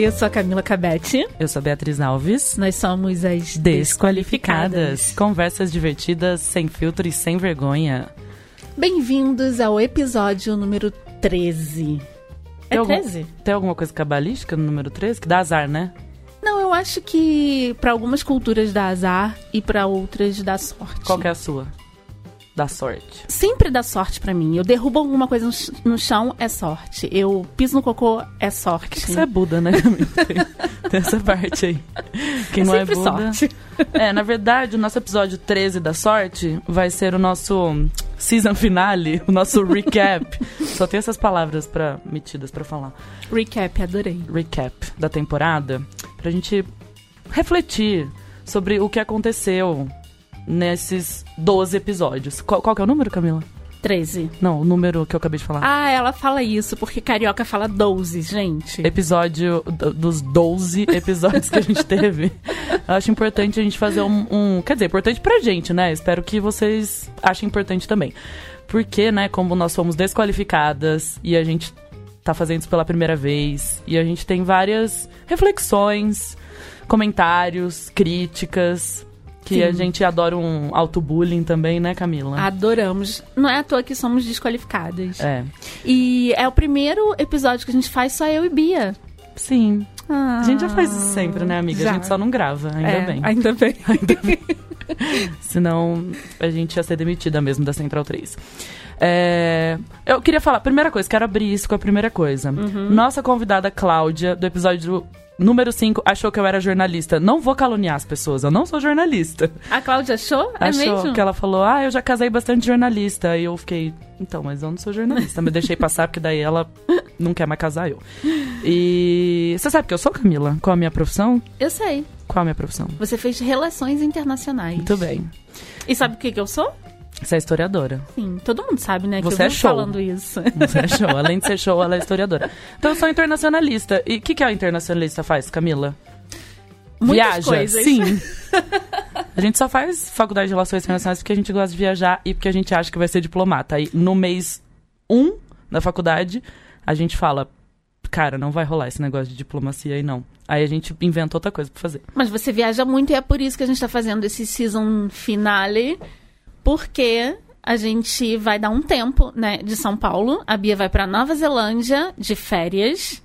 Oi, eu sou a Camila Cabete. Eu sou a Beatriz Alves. Nós somos as Desqualificadas. Desqualificadas. Conversas divertidas, sem filtro e sem vergonha. Bem-vindos ao episódio número 13. É Tem algum- 13? Tem alguma coisa cabalística no número 13? Que dá azar, né? Não, eu acho que pra algumas culturas dá azar e pra outras dá sorte. Qual é a sua? Da sorte. Sempre dá sorte pra mim. Eu derrubo alguma coisa no ch- no chão, é sorte. Eu piso no cocô, é sorte. Você é Buda, né? Tem, tem essa parte aí. Quem não é Buda... sorte. É, na verdade, o nosso episódio 13 da sorte vai ser o nosso season finale, o nosso recap. Só tem essas palavras pra, metidas pra falar. Recap, adorei. recap da temporada pra gente refletir sobre o que aconteceu nesses 12 episódios. Qual, qual que é o número, Camila? 13. Não, o número que eu acabei de falar. Ah, ela fala isso porque carioca fala 12, gente. Episódio dos 12 episódios que a gente teve. Eu acho importante a gente fazer um, um- Quer dizer, importante pra gente, né? Espero que vocês achem importante também. Porque, né, como nós somos desqualificadas e a gente tá fazendo isso pela primeira vez, e a gente tem várias reflexões, comentários, críticas, que Sim. a gente adora um auto-bullying também, né, Camila? Adoramos. Não é à toa que somos desqualificadas. É. E é o primeiro episódio que a gente faz só eu e Bia. Sim. Ah, A gente já faz isso sempre, né, amiga? já. A gente só não grava, ainda É, bem. Ainda bem. Senão a gente ia ser demitida mesmo da Central 3. É, eu queria falar, primeira coisa, quero abrir isso com a primeira coisa. Uhum. Nossa convidada Cláudia, do episódio número 5, achou que eu era jornalista. Não vou caluniar as pessoas, eu não sou jornalista. A Cláudia achou? É achou mesmo? que ela falou, ah, eu já casei bastante jornalista. E eu fiquei, então, mas eu não sou jornalista. Me deixei passar, porque daí ela não quer mais casar eu. E você sabe que eu sou, Camila? Qual a minha profissão? Eu sei. Qual a minha profissão? Você fez relações internacionais. Muito bem. E sabe o que, que eu sou? Você é historiadora. Sim, todo mundo sabe, né? Que Você eu é show. falando isso. Você é show. Além de ser show, ela é historiadora. Então eu sou internacionalista. E o que, que a internacionalista faz, Camila? Muitas Viaja? coisas. Sim. A gente só faz faculdade de relações internacionais porque a gente gosta de viajar e porque a gente acha que vai ser diplomata. Aí no mês 1 um da faculdade, a gente fala. Cara, não vai rolar esse negócio de diplomacia aí, não. Aí a gente inventa outra coisa pra fazer. Mas você viaja muito e é por isso que a gente tá fazendo esse season finale. Porque a gente vai dar um tempo, né, de São Paulo. A Bia vai pra Nova Zelândia de férias.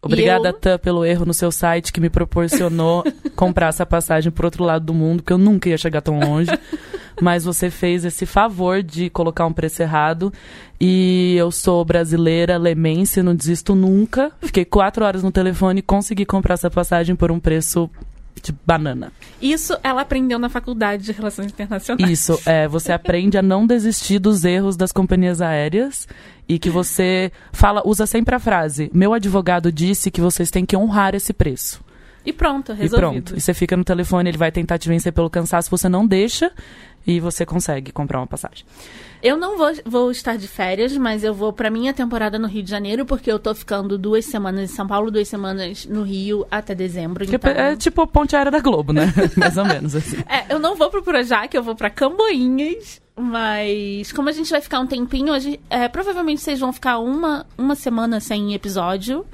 Obrigada, eu- Tan, pelo erro no seu site que me proporcionou comprar essa passagem pro outro lado do mundo, porque eu nunca ia chegar tão longe. Mas você fez esse favor de colocar um preço errado. E eu sou brasileira, lemense, não desisto nunca. Fiquei quatro horas no telefone e consegui comprar essa passagem por um preço de banana. Isso ela aprendeu na faculdade de Relações Internacionais. Isso, é, você aprende a não desistir dos erros das companhias aéreas e que você fala, usa sempre a frase: "Meu advogado disse que vocês têm que honrar esse preço". E pronto, E resolvido. pronto. E você fica no telefone, ele vai tentar te vencer pelo cansaço, você não deixa e você consegue comprar uma passagem. Eu não vou, vou estar de férias, mas eu vou pra minha temporada no Rio de Janeiro, porque eu tô ficando duas semanas em São Paulo, duas semanas no Rio até dezembro. Então... É tipo a ponte aérea da Globo, né? Mais ou menos assim. É, eu não vou pro Projac, eu vou pra Camboinhas, mas como a gente vai ficar um tempinho, a gente- é, provavelmente vocês vão ficar uma, uma semana sem episódio,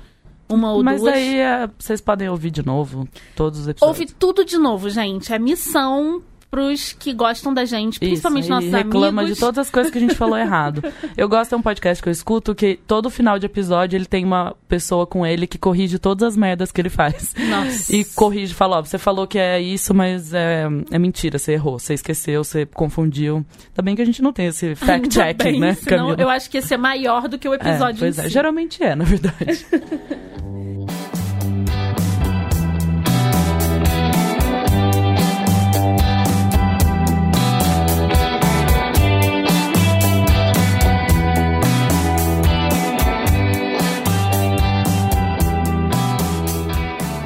uma ou Mas duas. aí é, vocês podem ouvir de novo todos os episódios. Ouve tudo de novo, gente. É missão pros que gostam da gente, principalmente Isso, nossos reclama amigos. de todas as coisas que a gente falou errado. Eu gosto de um podcast que eu escuto que todo final de episódio ele tem uma pessoa com ele que corrige todas as merdas que ele faz. Nossa. E corrige, fala, ó, você falou que é isso, mas é, é mentira, você errou, você esqueceu, você confundiu. Ainda bem que a gente não tem esse Ainda fact-checking, né, senão Camila? eu acho que ia ser maior do que o É, episódio pois em é, si. geralmente é, na verdade.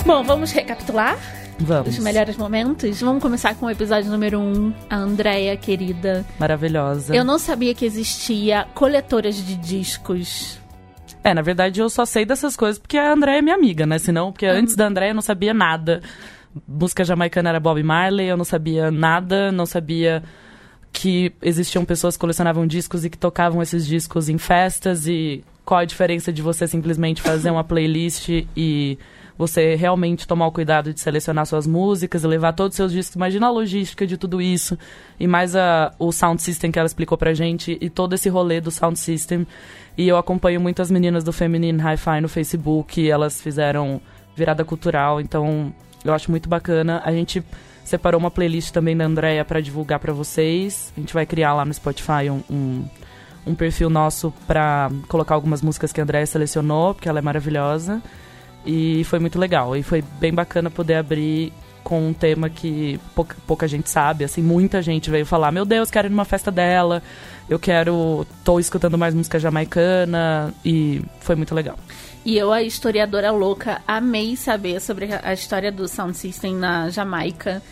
Bom, vamos recapitular Vamos. os melhores momentos? Vamos começar com o episódio número 1, um, a Andrea, querida. Maravilhosa. Eu não sabia que existia coletoras de discos. É, na verdade eu só sei dessas coisas porque a Andréia é minha amiga, né? Senão, porque antes da Andréia eu não sabia nada. Música jamaicana era Bob Marley, eu não sabia nada, não sabia que existiam pessoas que colecionavam discos e que tocavam esses discos em festas e qual a diferença de você simplesmente fazer uma playlist e você realmente tomar o cuidado de selecionar suas músicas levar todos os seus discos. Imagina a logística de tudo isso. E mais a, o sound system que ela explicou pra gente e todo esse rolê do sound system. E eu acompanho muitas meninas do Feminine Hi-Fi no Facebook, elas fizeram virada cultural, então eu acho muito bacana. A gente separou uma playlist também da Andrea para divulgar para vocês. A gente vai criar lá no Spotify um, um, um perfil nosso para colocar algumas músicas que a Andrea selecionou, porque ela é maravilhosa. E foi muito legal. E foi bem bacana poder abrir com um tema que pouca, pouca gente sabe. Assim, muita gente veio falar: Meu Deus, quero ir numa festa dela. Eu quero. tô escutando mais música jamaicana. E foi muito legal. E eu, a historiadora louca, amei saber sobre a história do Sound System na Jamaica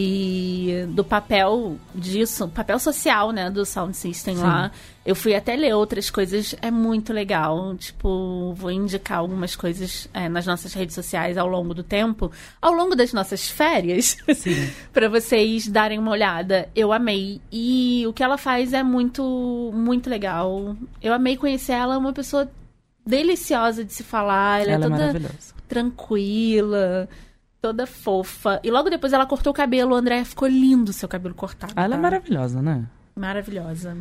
e do papel disso, papel social, né, do Sound System Sim. lá. Eu fui até ler outras coisas, é muito legal. Tipo, vou indicar algumas coisas é, nas nossas redes sociais ao longo do tempo, ao longo das nossas férias, para vocês darem uma olhada. Eu amei. E o que ela faz é muito, muito legal. Eu amei conhecer ela, é uma pessoa deliciosa de se falar. Ela, é ela é toda é tranquila, toda fofa. E logo depois ela cortou o cabelo. O André ficou lindo seu cabelo cortado. Ela é tá? é maravilhosa, né? Maravilhosa.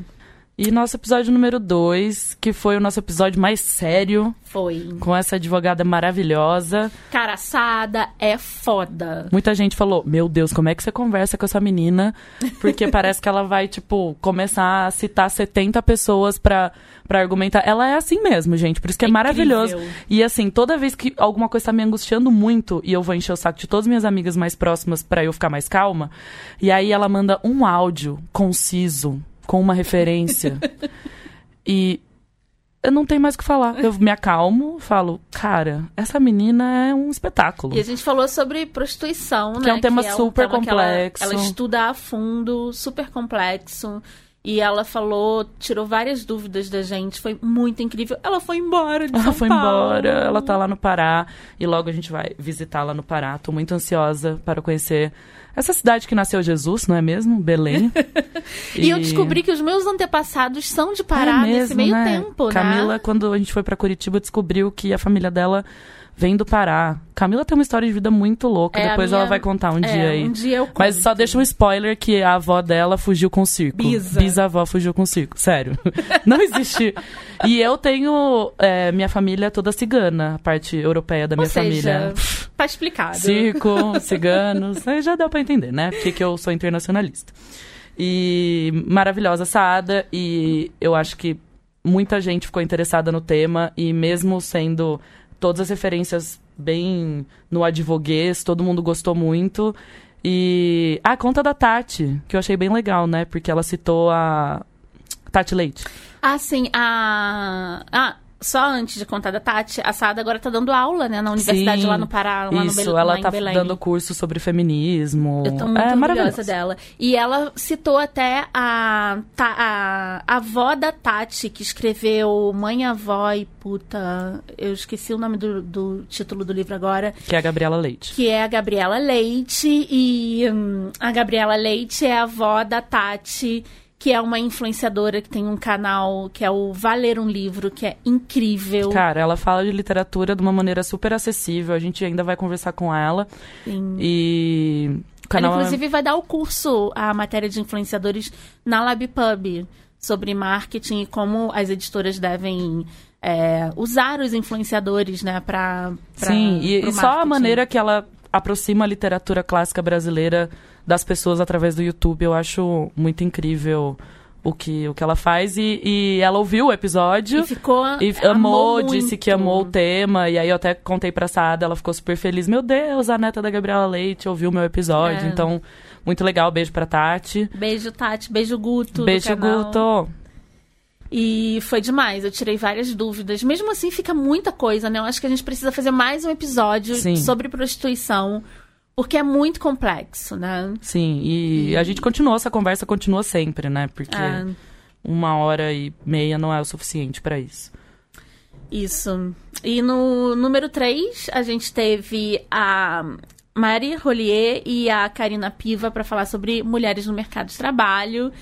E nosso episódio número 2, que foi o nosso episódio mais sério. Foi. Com essa advogada maravilhosa. Cara, assada é foda. Muita gente falou: Meu Deus, como é que você conversa com essa menina? Porque parece que ela vai, tipo, começar a citar 70 pessoas pra, pra argumentar. Ela é assim mesmo, gente. Por isso que é, é maravilhoso. E assim, toda vez que alguma coisa tá me angustiando muito e eu vou encher o saco de todas as minhas amigas mais próximas para eu ficar mais calma, e aí ela manda um áudio conciso com uma referência. e eu não tenho mais o que falar. Eu me acalmo, falo, cara, essa menina é um espetáculo. E a gente falou sobre prostituição, que né? É um tema que super é um tema complexo. Ela, ela, estuda a fundo, super complexo. E ela falou, tirou várias dúvidas da gente, foi muito incrível. Ela foi embora de Ela São foi Paulo. embora, ela tá lá no Pará e logo a gente vai visitá-la no Pará. Tô muito ansiosa para conhecer essa cidade que nasceu Jesus, não é mesmo? Belém. e... e, eu descobri que os meus antepassados são de Pará é mesmo, nesse meio né? tempo, né? Camila, quando a gente foi para Curitiba, descobriu que a família dela vem do Pará. Camila tem uma história de vida muito louca, é, depois minha... ela vai contar um é, dia aí. Um dia eu conto. Mas só deixa um spoiler que a avó dela fugiu com o circo. Bisa. Bisavó fugiu com o circo, sério. Não existe. e eu tenho é, minha família toda cigana, a parte europeia da minha Ou seja, família. Tá explicado. Circo, ciganos, aí já deu pra entender, né? Porque que eu sou internacionalista. E maravilhosa Saada, e eu acho que muita gente ficou interessada no tema, e mesmo sendo todas as referências bem no advoguês, todo mundo gostou muito. E a conta da Tati, que eu achei bem legal, né? Porque ela citou a Tati Leite. Ah, sim. A. Ah, só antes de contar da Tati, a Sada agora tá dando aula, né, na universidade Sim, lá no Pará, lá isso, no ela tá Belém. dando curso sobre feminismo. Eu tô muito é, orgulhosa dela. E ela citou até a, a, a avó da Tati, que escreveu Mãe, Avó e Puta. Eu esqueci o nome do, do título do livro agora. Que é a Gabriela Leite. Que é a Gabriela Leite. E hum, a Gabriela Leite é a avó da Tati que é uma influenciadora que tem um canal que é o Valer um Livro, que é incrível. Cara, ela fala de literatura de uma maneira super acessível. A gente ainda vai conversar com ela. Sim. E. O canal ela, inclusive, é... vai dar o curso, a matéria de influenciadores, na LabPub, sobre marketing e como as editoras devem. É, usar os influenciadores, né, para Sim, e, e só a maneira que ela aproxima a literatura clássica brasileira das pessoas através do YouTube. Eu acho muito incrível o que, o que ela faz. E, e ela ouviu o episódio. E ficou. E amou, amou disse que amou o tema. E aí eu até contei pra Sada, ela ficou super feliz. Meu Deus, a neta da Gabriela Leite ouviu o meu episódio. É. Então, muito legal. Beijo pra Tati. Beijo, Tati. Beijo, Guto. Beijo, Guto. E foi demais, eu tirei várias dúvidas. Mesmo assim, fica muita coisa, né? Eu acho que a gente precisa fazer mais um episódio Sim. sobre prostituição. Porque é muito complexo, né? Sim, e, e... a gente continuou, essa conversa continua sempre, né? Porque é. uma hora e meia não é o suficiente para isso. Isso. E no número 3, a gente teve a Marie Rollier e a Karina Piva para falar sobre mulheres no mercado de trabalho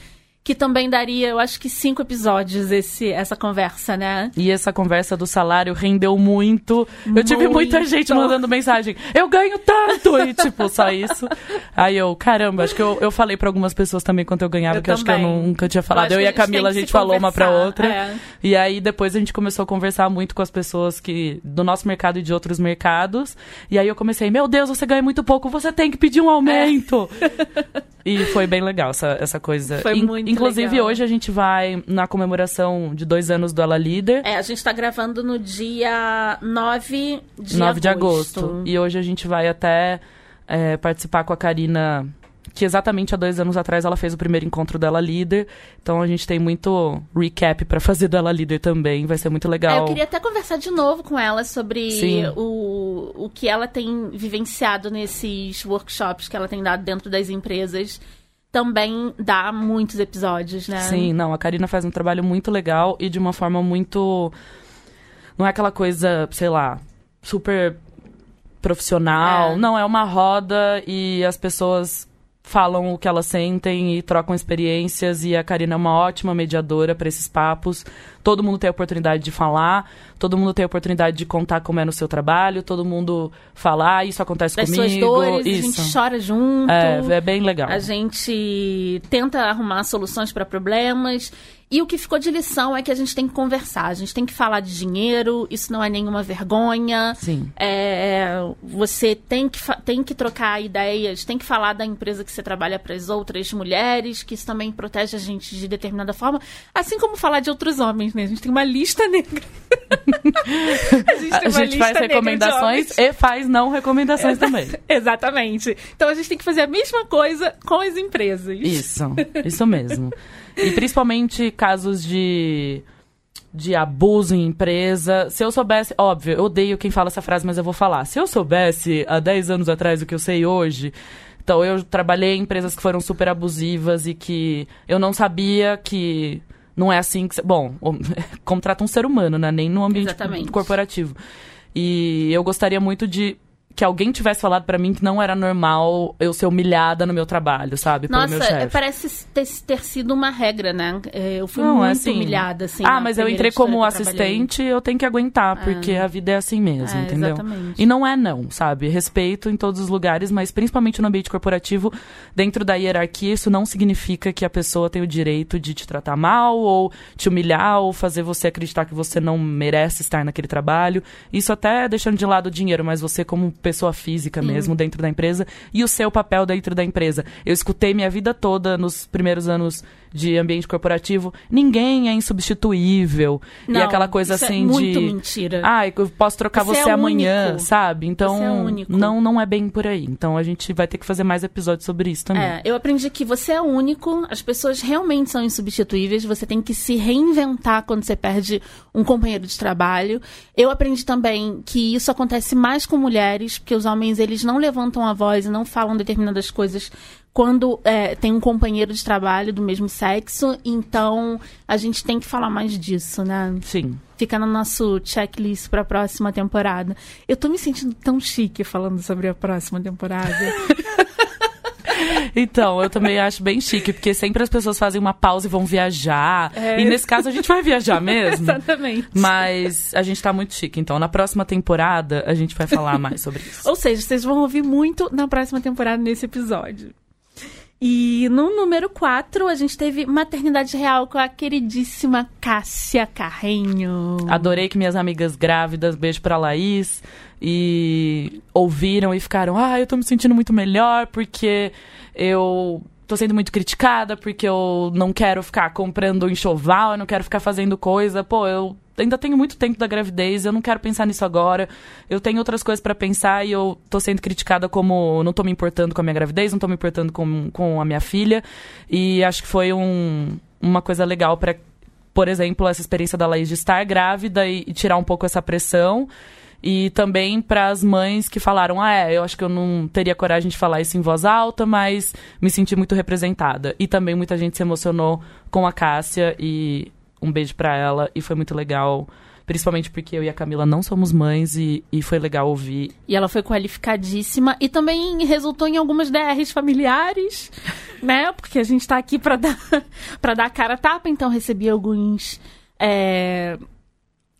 que também daria, eu acho que cinco episódios esse, essa conversa, né? E essa conversa do salário rendeu muito. Eu tive muita gente mandando mensagem. Eu ganho tanto! E tipo, só isso. Aí eu, caramba, acho que eu, eu falei para algumas pessoas também quanto eu ganhava, eu que eu acho que eu nunca tinha falado. Eu, eu e a Camila, a gente, a gente falou uma pra outra. É. E aí depois a gente começou a conversar muito com as pessoas que do nosso mercado e de outros mercados. E aí eu comecei, meu Deus, você ganha muito pouco, você tem que pedir um aumento. É. e foi bem legal essa, essa coisa. Foi muito Inclusive, legal. hoje a gente vai na comemoração de dois anos do Ela Líder. É, a gente tá gravando no dia 9 de 9 agosto. de agosto. E hoje a gente vai até é, participar com a Karina que exatamente há dois anos atrás ela fez o primeiro encontro dela líder. Então a gente tem muito recap para fazer dela líder também. Vai ser muito legal. É, eu queria até conversar de novo com ela sobre o, o que ela tem vivenciado nesses workshops que ela tem dado dentro das empresas também dá muitos episódios, né? Sim, não, a Karina faz um trabalho muito legal e de uma forma muito. Não é aquela coisa, sei lá, super profissional. É. Não, é uma roda e as pessoas falam o que elas sentem e trocam experiências e a Karina é uma ótima mediadora para esses papos todo mundo tem a oportunidade de falar, todo mundo tem a oportunidade de contar como é no seu trabalho, todo mundo falar, ah, isso acontece das comigo. Suas dores, isso. A gente chora junto. É, é bem legal. A gente tenta arrumar soluções para problemas. E o que ficou de lição é que a gente tem que conversar, a gente tem que falar de dinheiro, isso não é nenhuma vergonha. Sim. É, você tem que, tem que trocar ideias, tem que falar da empresa que você trabalha para as outras mulheres, que isso também protege a gente de determinada forma. Assim como falar de outros homens, né? A gente tem uma lista negra. a gente, a gente faz recomendações e faz não recomendações também. Exatamente. Então a gente tem que fazer a mesma coisa com as empresas. Isso, isso mesmo. E principalmente casos de de abuso em empresa. Se eu soubesse, óbvio, eu odeio quem fala essa frase, mas eu vou falar. Se eu soubesse há 10 anos atrás o que eu sei hoje, então eu trabalhei em empresas que foram super abusivas e que eu não sabia que não é assim que. Bom, contrata um ser humano, né? Nem no ambiente Exatamente. corporativo. E eu gostaria muito de que alguém tivesse falado para mim que não era normal eu ser humilhada no meu trabalho, sabe? Nossa, parece ter, ter, sido uma regra, né? É, eu fui não, muito assim, humilhada, assim. Ah, mas eu entrei como assistente, eu tenho que aguentar, porque ah. a vida é assim mesmo, é, entendeu? Exatamente. E não é não, sabe? Respeito em todos os lugares, mas principalmente no ambiente corporativo, dentro da hierarquia, isso não significa que a pessoa tem o direito de te tratar mal, ou te humilhar, ou fazer você acreditar que você não merece estar naquele trabalho. Isso até deixando de lado o dinheiro, mas você como pessoa física mesmo dentro da empresa e o seu papel dentro da empresa. Eu escutei minha vida toda nos primeiros anos de ambiente corporativo, ninguém é insubstituível. Não, e aquela coisa é assim é muito de. mentira. Ah, eu posso trocar você, você é amanhã, único. sabe? Então, é não, não é bem por aí. Então a gente vai ter que fazer mais episódios sobre isso também. É, eu aprendi que você é único, as pessoas realmente são insubstituíveis, você tem que se reinventar quando você perde um companheiro de trabalho. Eu aprendi também que isso acontece mais com mulheres, porque os homens eles não levantam a voz e não falam determinadas coisas quando é, tem um companheiro de trabalho do mesmo sexo, então a gente tem que falar mais disso, né? Sim. Fica no nosso checklist para a próxima temporada. Eu tô me sentindo tão chique falando sobre a próxima temporada. Então, eu também acho bem chique, porque sempre as pessoas fazem uma pausa e vão viajar. É. E nesse caso a gente vai viajar mesmo. Exatamente. Mas a gente tá muito chique. Então, na próxima temporada, a gente vai falar mais sobre isso. Ou seja, vocês vão ouvir muito na próxima temporada nesse episódio. E no número 4, a gente teve Maternidade Real com a queridíssima Cássia Carrenho. Adorei que minhas amigas grávidas, beijo pra Laís, e ouviram e ficaram, ah, eu tô me sentindo muito melhor porque eu tô sendo muito criticada, porque eu não quero ficar comprando enxoval, eu não quero ficar fazendo coisa. Pô, eu ainda tenho muito tempo da gravidez, eu não quero pensar nisso agora. Eu tenho outras coisas para pensar e eu tô sendo criticada como não tô me importando com a minha gravidez, não tô me importando com, com a minha filha. E acho que foi um, uma coisa legal para, por exemplo, essa experiência da Laís de estar grávida e, e tirar um pouco essa pressão. E também para as mães que falaram: ah, é, eu acho que eu não teria coragem de falar isso em voz alta, mas me senti muito representada. E também muita gente se emocionou com a Cássia e um beijo para ela e foi muito legal Principalmente porque eu e a Camila não somos mães e, e foi legal ouvir. E ela foi qualificadíssima e também resultou em algumas DRs familiares, né? Porque a gente tá aqui pra dar, pra dar cara tapa, então recebi alguns. É,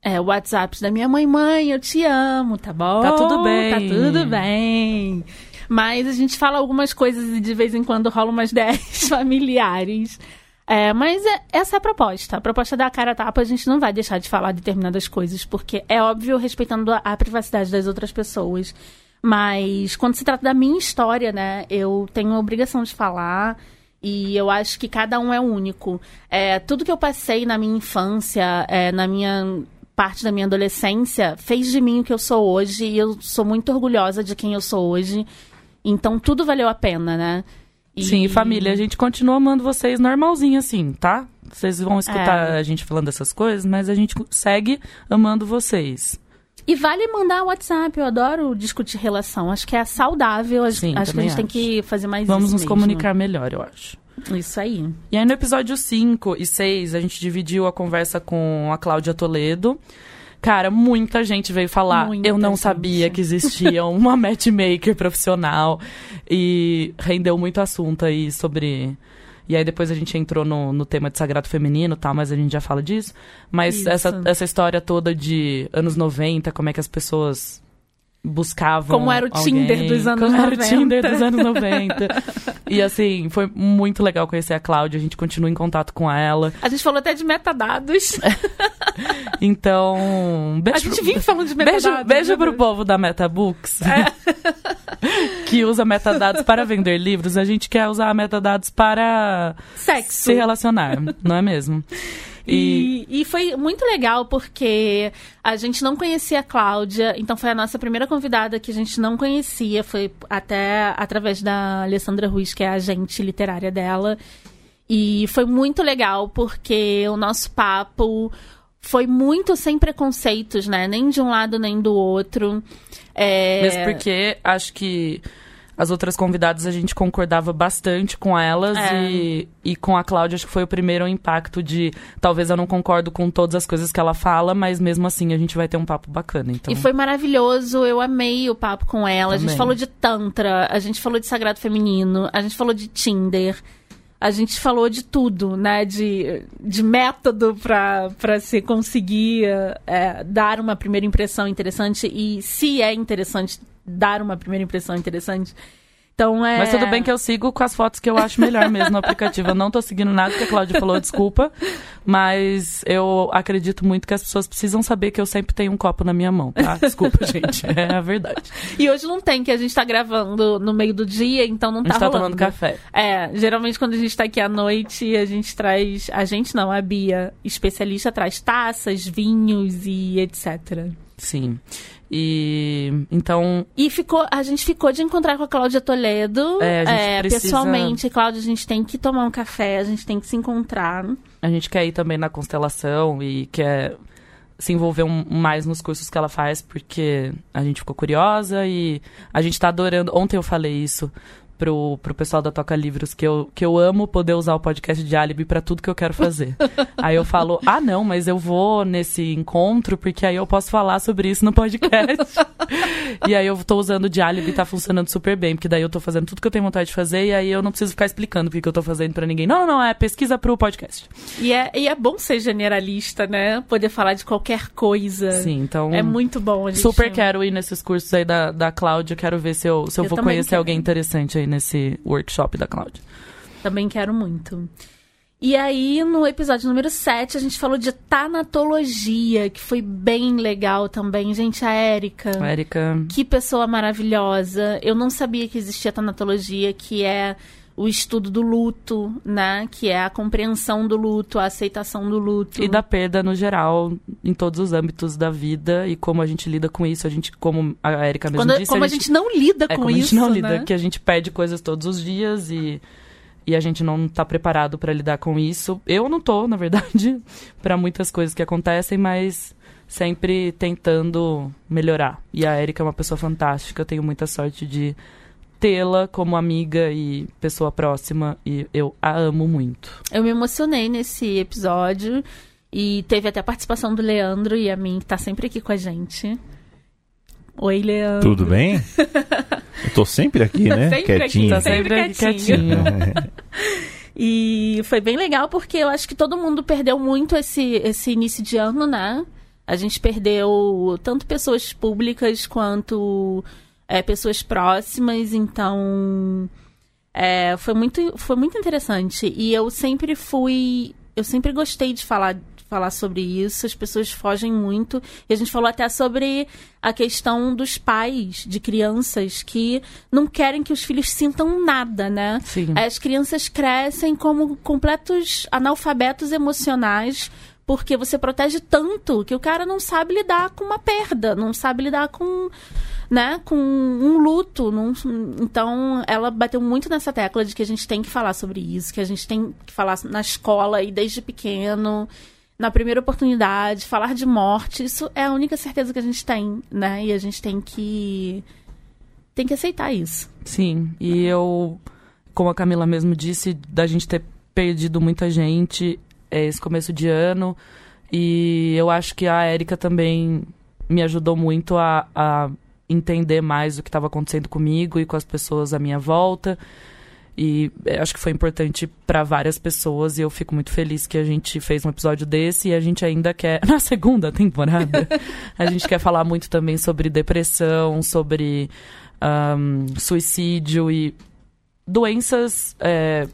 é, WhatsApps da minha mãe, mãe, eu te amo, tá bom? Tá tudo bem. Tá tudo bem. Mas a gente fala algumas coisas e de vez em quando rola umas DRs familiares. É, mas é, essa é a proposta. A proposta da cara a tapa, a gente não vai deixar de falar determinadas coisas, porque é óbvio respeitando a, a, privacidade das outras pessoas. Mas quando se trata da minha história, né, eu tenho a obrigação de falar. E eu acho que cada um é único. É, tudo que eu passei na minha infância, é, na minha parte da minha adolescência, fez de mim o que eu sou hoje. E eu sou muito orgulhosa de quem eu sou hoje. Então tudo valeu a pena, né? E... Sim, família, a gente continua amando vocês normalzinho assim, tá? Vocês vão escutar é. a gente falando dessas coisas, mas a gente segue amando vocês. E vale mandar WhatsApp, eu adoro discutir relação. Acho que é saudável, Sim, acho que a gente acho. tem que fazer mais Vamos isso nos mesmo. comunicar melhor, eu acho. Isso aí. E aí no episódio 5 e 6, a gente dividiu a conversa com a Cláudia Toledo. Cara, muita gente veio falar. Muita eu não gente. sabia que existia uma matchmaker profissional. E rendeu muito assunto aí sobre. E aí depois a gente entrou no, no tema de sagrado feminino, tá? Mas a gente já fala disso. Mas essa, essa história toda de anos 90, como é que as pessoas buscavam. Como era o Tinder dos anos Como 90. era o Tinder dos anos 90. e assim, foi muito legal conhecer a Cláudia, a gente continua em contato com ela. A gente falou até de metadados. então, beijo. A gente vive falando de metadados. Beijo, beijo né? pro povo da Metabooks. É. que usa metadados para vender livros. A gente quer usar metadados para Sexo. se relacionar, não é mesmo? E... e... E, foi muito legal porque a gente não conhecia a Cláudia, então foi a nossa primeira convidada que a gente não conhecia, foi até através da Alessandra Ruiz, que é a agente literária dela. E foi muito legal porque o nosso papo foi muito sem preconceitos, né? Nem de um lado nem do outro. É... Mesmo porque acho que as outras convidadas a gente concordava bastante com elas é. e, e com a Cláudia acho que foi o primeiro impacto de talvez eu não concordo com todas as coisas que ela fala, mas mesmo assim a gente vai ter um papo bacana. Então. E foi maravilhoso, eu amei o papo com ela. Também. A gente falou de Tantra, a gente falou de Sagrado Feminino, a gente falou de Tinder. A gente falou de tudo, né? De, de método para se conseguir é, dar uma primeira impressão interessante e se é interessante dar uma primeira impressão interessante. Então é. Mas tudo bem que eu sigo com as fotos que eu acho melhor mesmo no aplicativo. Eu não tô seguindo nada que a Cláudia falou, desculpa. Mas eu acredito muito que as pessoas precisam saber que eu sempre tenho um copo na minha mão, tá? Desculpa, gente. É a verdade. E hoje não tem, que a gente tá gravando no meio do dia, então não tá A gente tá tomando café. É, geralmente quando a gente tá aqui à noite, a gente traz. A gente não, a Bia, especialista, traz taças, vinhos e etc. Sim. E então. E ficou, a gente ficou de encontrar com a Cláudia Toledo. É, a gente é, precisa... Pessoalmente, Cláudia, a gente tem que tomar um café, a gente tem que se encontrar. A gente quer ir também na constelação e quer se envolver um, mais nos cursos que ela faz, porque a gente ficou curiosa e a gente tá adorando. Ontem eu falei isso pro, pro pessoal da Toca Livros que eu, que eu amo poder usar o podcast de Alibi para tudo que eu quero fazer. aí eu falo, ah, não, mas eu vou nesse encontro porque aí eu posso falar sobre isso no podcast. e aí eu tô usando de Alibi e tá funcionando super bem, porque daí eu tô fazendo tudo que eu tenho vontade de fazer e aí eu não preciso ficar explicando o que eu tô fazendo para ninguém. Não, não, não, é pesquisa pro podcast. E é, e é bom ser generalista, né? Poder falar de qualquer coisa. Sim, então. É muito bom. Super quero ir nesses cursos aí da, da Cláudia, quero ver se eu, se eu, eu vou conhecer quero. alguém interessante aí nesse workshop da Cláudia. Também quero muito. E aí, no episódio número 7, a gente falou de tanatologia, que foi bem legal também. Gente, a Érica. Érica. Que pessoa maravilhosa. Eu não sabia que existia tanatologia, que é o estudo do luto, né? Que é a compreensão do luto, a aceitação do luto. E da perda no geral, em todos os âmbitos da vida e como a gente lida com isso. A gente, como a Erika mesmo Quando, disse... Como a gente, a gente não lida é, com como isso, a gente não né? lida, que a gente perde coisas todos os dias e... E a gente não está preparado para lidar com isso. Eu não tô, na verdade, para muitas coisas que acontecem, mas sempre tentando melhorar. E a Erika é uma pessoa fantástica, eu tenho muita sorte de tê-la como amiga e pessoa próxima e eu a amo muito. Eu me emocionei nesse episódio E teve até a participação do Leandro e a mim, que tá sempre aqui com a gente. Oi, Leandro. Tudo bem? Eu tô sempre aqui, né? Sempre Quietinho. aqui, Tá sempre Sempre quietinho. E foi bem legal porque eu acho que todo mundo perdeu muito esse, esse início de ano, né? A gente perdeu tanto pessoas públicas quanto é, pessoas próximas, então é, foi, muito, foi muito interessante. E eu sempre fui. Eu sempre gostei de falar, falar sobre isso, as pessoas fogem muito. E a gente falou até sobre a questão dos pais de crianças que não querem que os filhos sintam nada, né? Sim. As crianças crescem como completos analfabetos emocionais porque você protege tanto que o cara não sabe lidar com uma perda, não sabe lidar com, né, com um luto. não- então, ela bateu muito nessa tecla de que a gente tem que falar sobre isso, que a gente tem que falar na escola e desde pequeno, na primeira oportunidade, falar de morte. Isso é a única certeza que a gente tem, né? E a gente tem que tem que aceitar isso. Sim, e eu, como a Camila mesmo disse, da gente ter perdido muita gente é, esse começo de ano. E eu acho que a Érica também me ajudou muito a, a entender mais o que estava acontecendo comigo e com as pessoas à minha volta. E é, acho que foi importante para várias pessoas e eu fico muito feliz que a gente fez um episódio desse e a gente ainda quer, na segunda temporada, a gente quer falar muito também sobre depressão, sobre ahn, suicídio e doenças é,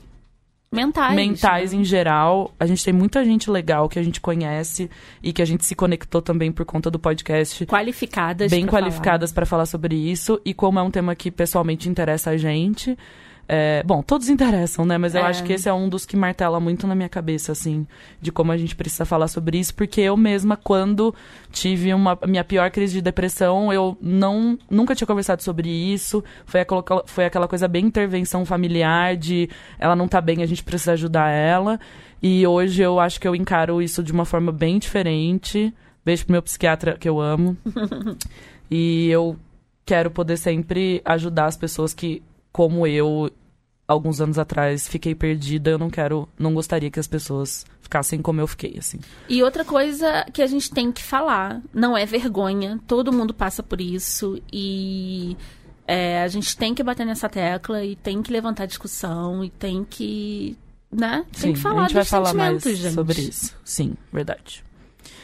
Mentais. mentais né? em geral. A gente tem muita gente legal que a gente conhece e que a gente se conectou também por conta do podcast. qualificadas. Bem qualificadas para falar sobre isso. E como é um tema que pessoalmente interessa a gente. É, bom, todos interessam, né? Mas eu É. acho que esse é um dos que martela muito na minha cabeça, assim, de como a gente precisa falar sobre isso, porque eu mesma, quando tive uma a minha pior crise de depressão, eu não nunca tinha conversado sobre isso. Foi aquela, foi aquela coisa bem intervenção familiar, de ela não tá bem, a gente precisa ajudar ela. E hoje eu acho que eu encaro isso de uma forma bem diferente. Beijo pro meu psiquiatra, que eu amo. E eu quero poder sempre ajudar as pessoas que, como eu, alguns anos atrás, fiquei perdida. Eu não quero, não gostaria que as pessoas ficassem como eu fiquei, assim. E outra coisa que a gente tem que falar, não é vergonha, todo mundo passa por isso e é, a gente tem que bater nessa tecla e tem que levantar discussão e tem que, né? Tem Sim, que falar a gente vai falar mais gente. sobre isso. Sim, verdade.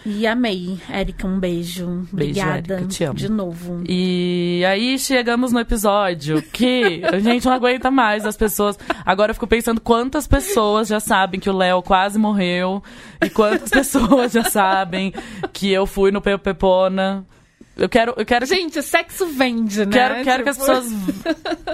E amei, Érica, um beijo. Beijo, Obrigada Érica, te amo. de novo. E aí chegamos no episódio que a gente não aguenta mais as pessoas. Agora eu fico pensando quantas pessoas já sabem que o Léo quase morreu e quantas pessoas já sabem que eu fui no Pepona. Eu quero, eu quero que Gente, sexo vende, né? Quero, quero que as Tipo, pessoas,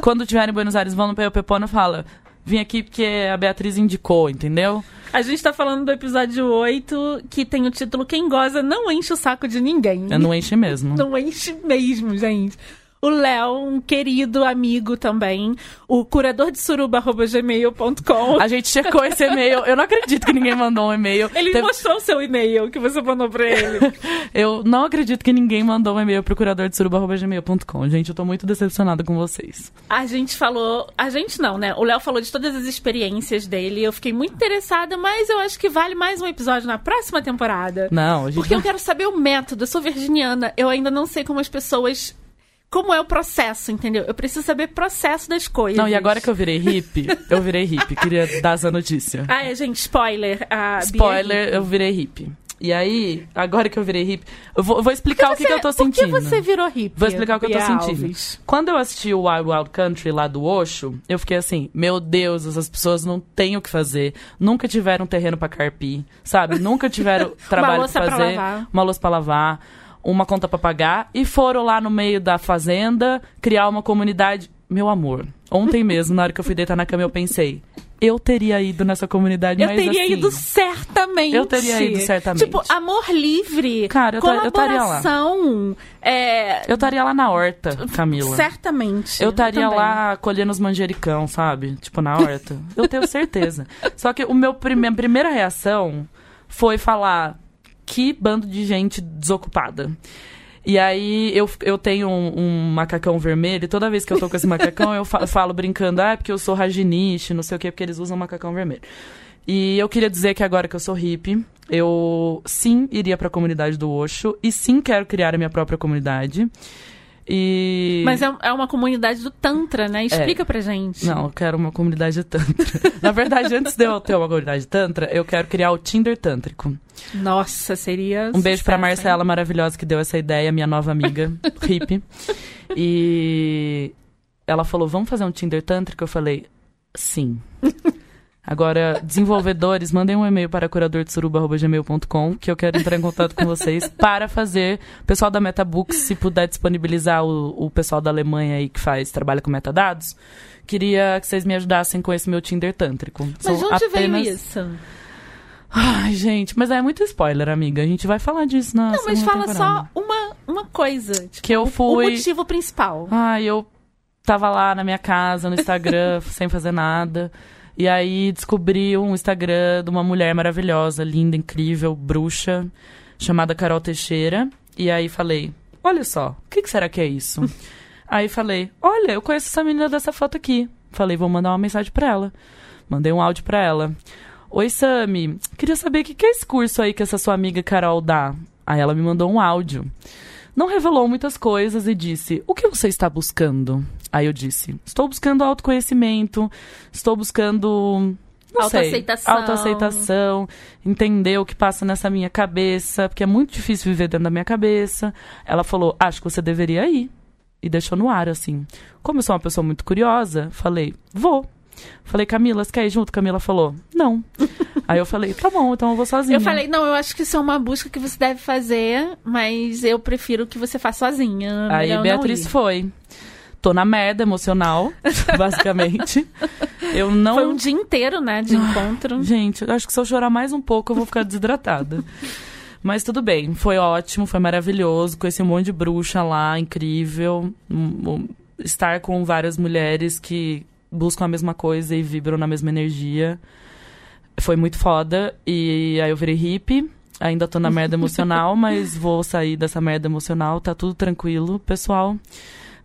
quando estiverem em Buenos Aires, vão no Peu Pepona e falam. Vim aqui porque a Beatriz indicou, entendeu? A gente tá falando do episódio 8, que tem o título Quem Goza Não Enche o Saco de Ninguém. Eu não enche mesmo. Não enche mesmo, gente. O Léo, um querido amigo também, o curador de suruba.gmail.com. A gente checou esse e-mail. Eu não acredito que ninguém mandou um e-mail. Ele Teve- mostrou o seu e-mail que você mandou pra ele. Eu não acredito que ninguém mandou um e-mail pro curador de suruba.gmail.com. Gente, eu tô muito decepcionada com vocês. A gente falou. A gente não, né? O Léo falou de todas as experiências dele. Eu fiquei muito interessada, mas eu acho que vale mais um episódio na próxima temporada. Não, gente Porque eu quero saber o método. Eu sou virginiana. Eu ainda não sei como as pessoas. Como é o processo, entendeu? Eu preciso saber o processo das coisas. Não, e agora que eu virei hippie, eu virei hippie. Queria dar essa notícia. Ah, é, gente, spoiler. Bia é Spoiler, hippie. eu virei hippie. E aí, agora que eu virei hippie, eu vou, vou explicar o que, que eu tô sentindo. Por que você virou hippie? Vou explicar o que eu tô Bia sentindo. Alves? Quando eu assisti o Wild Wild Country lá do Osho, eu fiquei assim, meu Deus, essas pessoas não têm o que fazer. Nunca tiveram terreno pra carpir, sabe? Nunca tiveram trabalho louça pra pra fazer, lavar. uma louça pra lavar, uma conta pra pagar e foram lá no meio da fazenda criar uma comunidade. Meu amor, ontem mesmo, na hora que eu fui deitar na cama, eu pensei, eu teria ido nessa comunidade, Eu teria assim, ido certamente. Eu teria ido certamente. Tipo, amor livre. Cara, eu ta- eu estaria lá. colaboração. É, Eu estaria lá na horta, Camila. certamente. Eu estaria lá colhendo os manjericão, sabe? Tipo, na horta. Eu tenho certeza. Só que o meu prime a primeira reação foi falar que bando de gente desocupada. E aí eu, eu tenho um, um macacão vermelho, e toda vez que eu tô com esse macacão, eu fa- falo brincando, ah, é porque eu sou rajiniche, não sei o quê, porque eles usam macacão vermelho. E eu queria dizer que agora que eu sou hippie, eu sim iria pra comunidade do Osho e sim quero criar a minha própria comunidade. E. Mas é, é uma comunidade do Tantra, né? Explica pra gente. Não, eu quero uma comunidade de Tantra. Na verdade, antes de eu ter uma comunidade de Tantra, eu quero criar o Tinder Tântrico. Nossa, seria. Um beijo pra Marcela hein? maravilhosa que deu essa ideia, minha nova amiga, hippie. E ela falou: vamos fazer um Tinder Tântrico? Eu falei, sim. Agora, desenvolvedores, mandem um e-mail para curadordesuruba.gmail.com que eu quero entrar em contato com vocês para fazer. O pessoal da MetaBooks, se puder disponibilizar o, o pessoal da Alemanha aí que faz, trabalha com metadados, queria que vocês me ajudassem com esse meu Tinder tântrico. Mas São de onde apenas- veio isso? Ai, gente, mas é muito spoiler, amiga. A gente vai falar disso na Não, mas fala temporada. só uma, uma coisa. Tipo, Que eu o fui... motivo principal. Ai, eu tava lá na minha casa, no Instagram, sem fazer nada. E aí descobri um Instagram de uma mulher maravilhosa, linda, incrível, bruxa, chamada Carol Teixeira. E aí falei, olha só, o que, que será que é isso? aí falei, olha, eu conheço essa menina dessa foto aqui. Falei, vou mandar uma mensagem pra ela. Mandei um áudio pra ela. Oi, Sami, queria saber o que, que é esse curso aí que essa sua amiga Carol dá. Aí ela me mandou um áudio. Não revelou muitas coisas e disse: O que você está buscando? Aí eu disse: Estou buscando autoconhecimento, estou buscando. Não sei, Autoaceitação. autoaceitação, entender o que passa nessa minha cabeça, porque é muito difícil viver dentro da minha cabeça. Ela falou: Acho que você deveria ir. E deixou no ar, assim. Como eu sou uma pessoa muito curiosa, falei: Vou. Falei, Camila, você quer ir junto? Camila falou: Não. Aí eu falei: Tá bom, então eu vou sozinha. Eu falei, não, eu acho que isso é uma busca que você deve fazer, mas eu prefiro que você faça sozinha. Aí melhor não Beatriz foi. Tô na merda emocional, basicamente. Eu não. Foi um dia inteiro, né, de encontro. Gente, eu acho que se eu chorar mais um pouco, eu vou ficar desidratada. Mas tudo bem, foi ótimo, foi maravilhoso. Conheci um monte de bruxa lá, incrível. Um- um- Estar com várias mulheres que buscam a mesma coisa e vibram na mesma energia. Foi muito foda. E aí eu virei hippie. Ainda tô na merda emocional, mas vou sair dessa merda emocional. Tá tudo tranquilo, pessoal.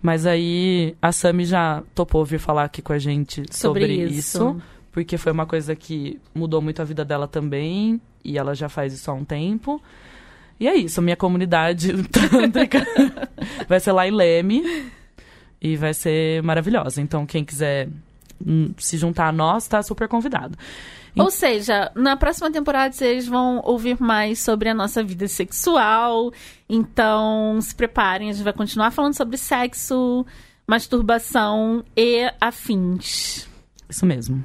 Mas aí a Sami já topou vir falar aqui com a gente sobre, Sobre isso. isso porque foi uma coisa que mudou muito a vida dela também, e ela já faz isso há um tempo. E é isso, minha comunidade tântrica vai ser lá em Leme e vai ser maravilhosa. Então, quem quiser hum, se juntar a nós, tá super convidado. Ou seja, na próxima temporada vocês vão ouvir mais sobre a nossa vida sexual. Então, se preparem, a gente vai continuar falando sobre sexo, masturbação e afins. Isso mesmo.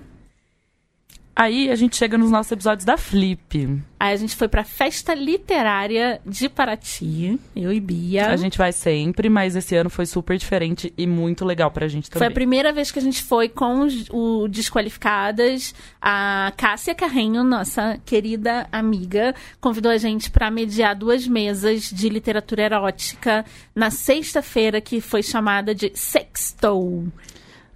Aí a gente chega nos nossos episódios da Flip. Aí a gente foi pra festa literária de Paraty, eu e Bia. A gente vai sempre, mas esse ano foi super diferente e muito legal pra gente Foi também. a primeira vez que a gente foi com os- o Desqualificadas. A Cássia Carrenho, nossa querida amiga, convidou a gente para mediar duas mesas de literatura erótica na sexta-feira, que foi chamada de Sextou.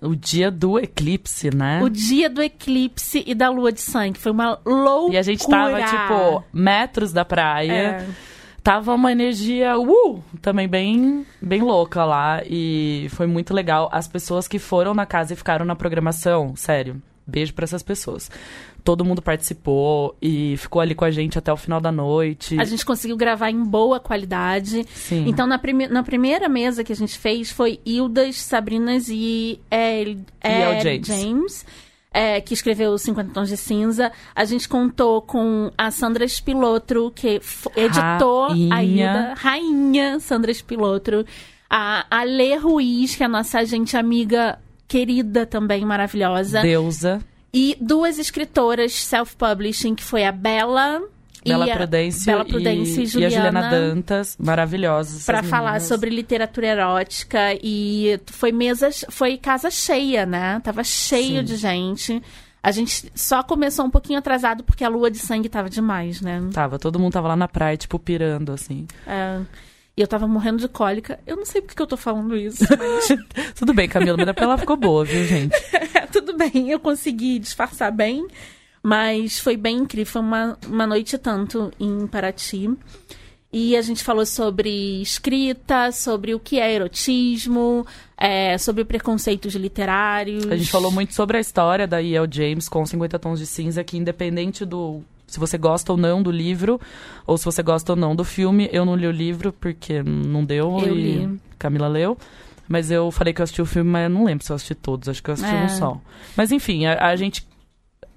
O dia do eclipse, né? O dia do eclipse e da lua de sangue. Foi uma loucura. E a gente tava, tipo, metros da praia. É. Tava uma energia, uh, também bem, bem louca lá. E foi muito legal. As pessoas que foram na casa e ficaram na programação, sério, beijo pra essas pessoas. Todo mundo participou e ficou ali com a gente até o final da noite. A gente conseguiu gravar em boa qualidade. Sim. Então, na, prime na primeira mesa que a gente fez foi Hildas, Sabrinas e El, El El James. James. é, que escreveu 50 Tons de Cinza. A gente contou com a Sandra Spilotro, que editou a Rainha. Hilda. Rainha Sandra Spilotro. A Ale Ruiz, que é a nossa agente amiga querida também, maravilhosa. Deusa, E duas escritoras self-publishing, que foi a Bela... Bela a Prudêncio, Bela Prudência e, e, e a Juliana Juliana Dantas, maravilhosas. Pra essas falar sobre literatura erótica e foi mesa, foi casa cheia, né? Tava cheio Sim. de gente. A gente só começou um pouquinho atrasado porque a lua de sangue tava demais, né? Tava, todo mundo tava lá na praia, tipo, pirando, assim. É, e eu tava morrendo de cólica. Eu não sei porque que eu tô falando isso, mas Tudo bem, Camila, mas ela ficou boa, viu, gente? tudo bem, eu consegui disfarçar bem. Mas foi bem incrível, foi uma, uma noite tanto em Paraty. E a gente falou sobre escrita, sobre o que é erotismo, é, sobre preconceitos literários. A gente falou muito sobre a história da E.L. James com 50 Tons de Cinza, que independente do se você gosta ou não do livro, ou se você gosta ou não do filme, eu não li o livro porque não deu Eu e li. Camila leu. Mas eu falei que eu assisti o filme, mas eu não lembro se eu assisti todos, acho que eu assisti É. um só. Mas enfim, a, a gente.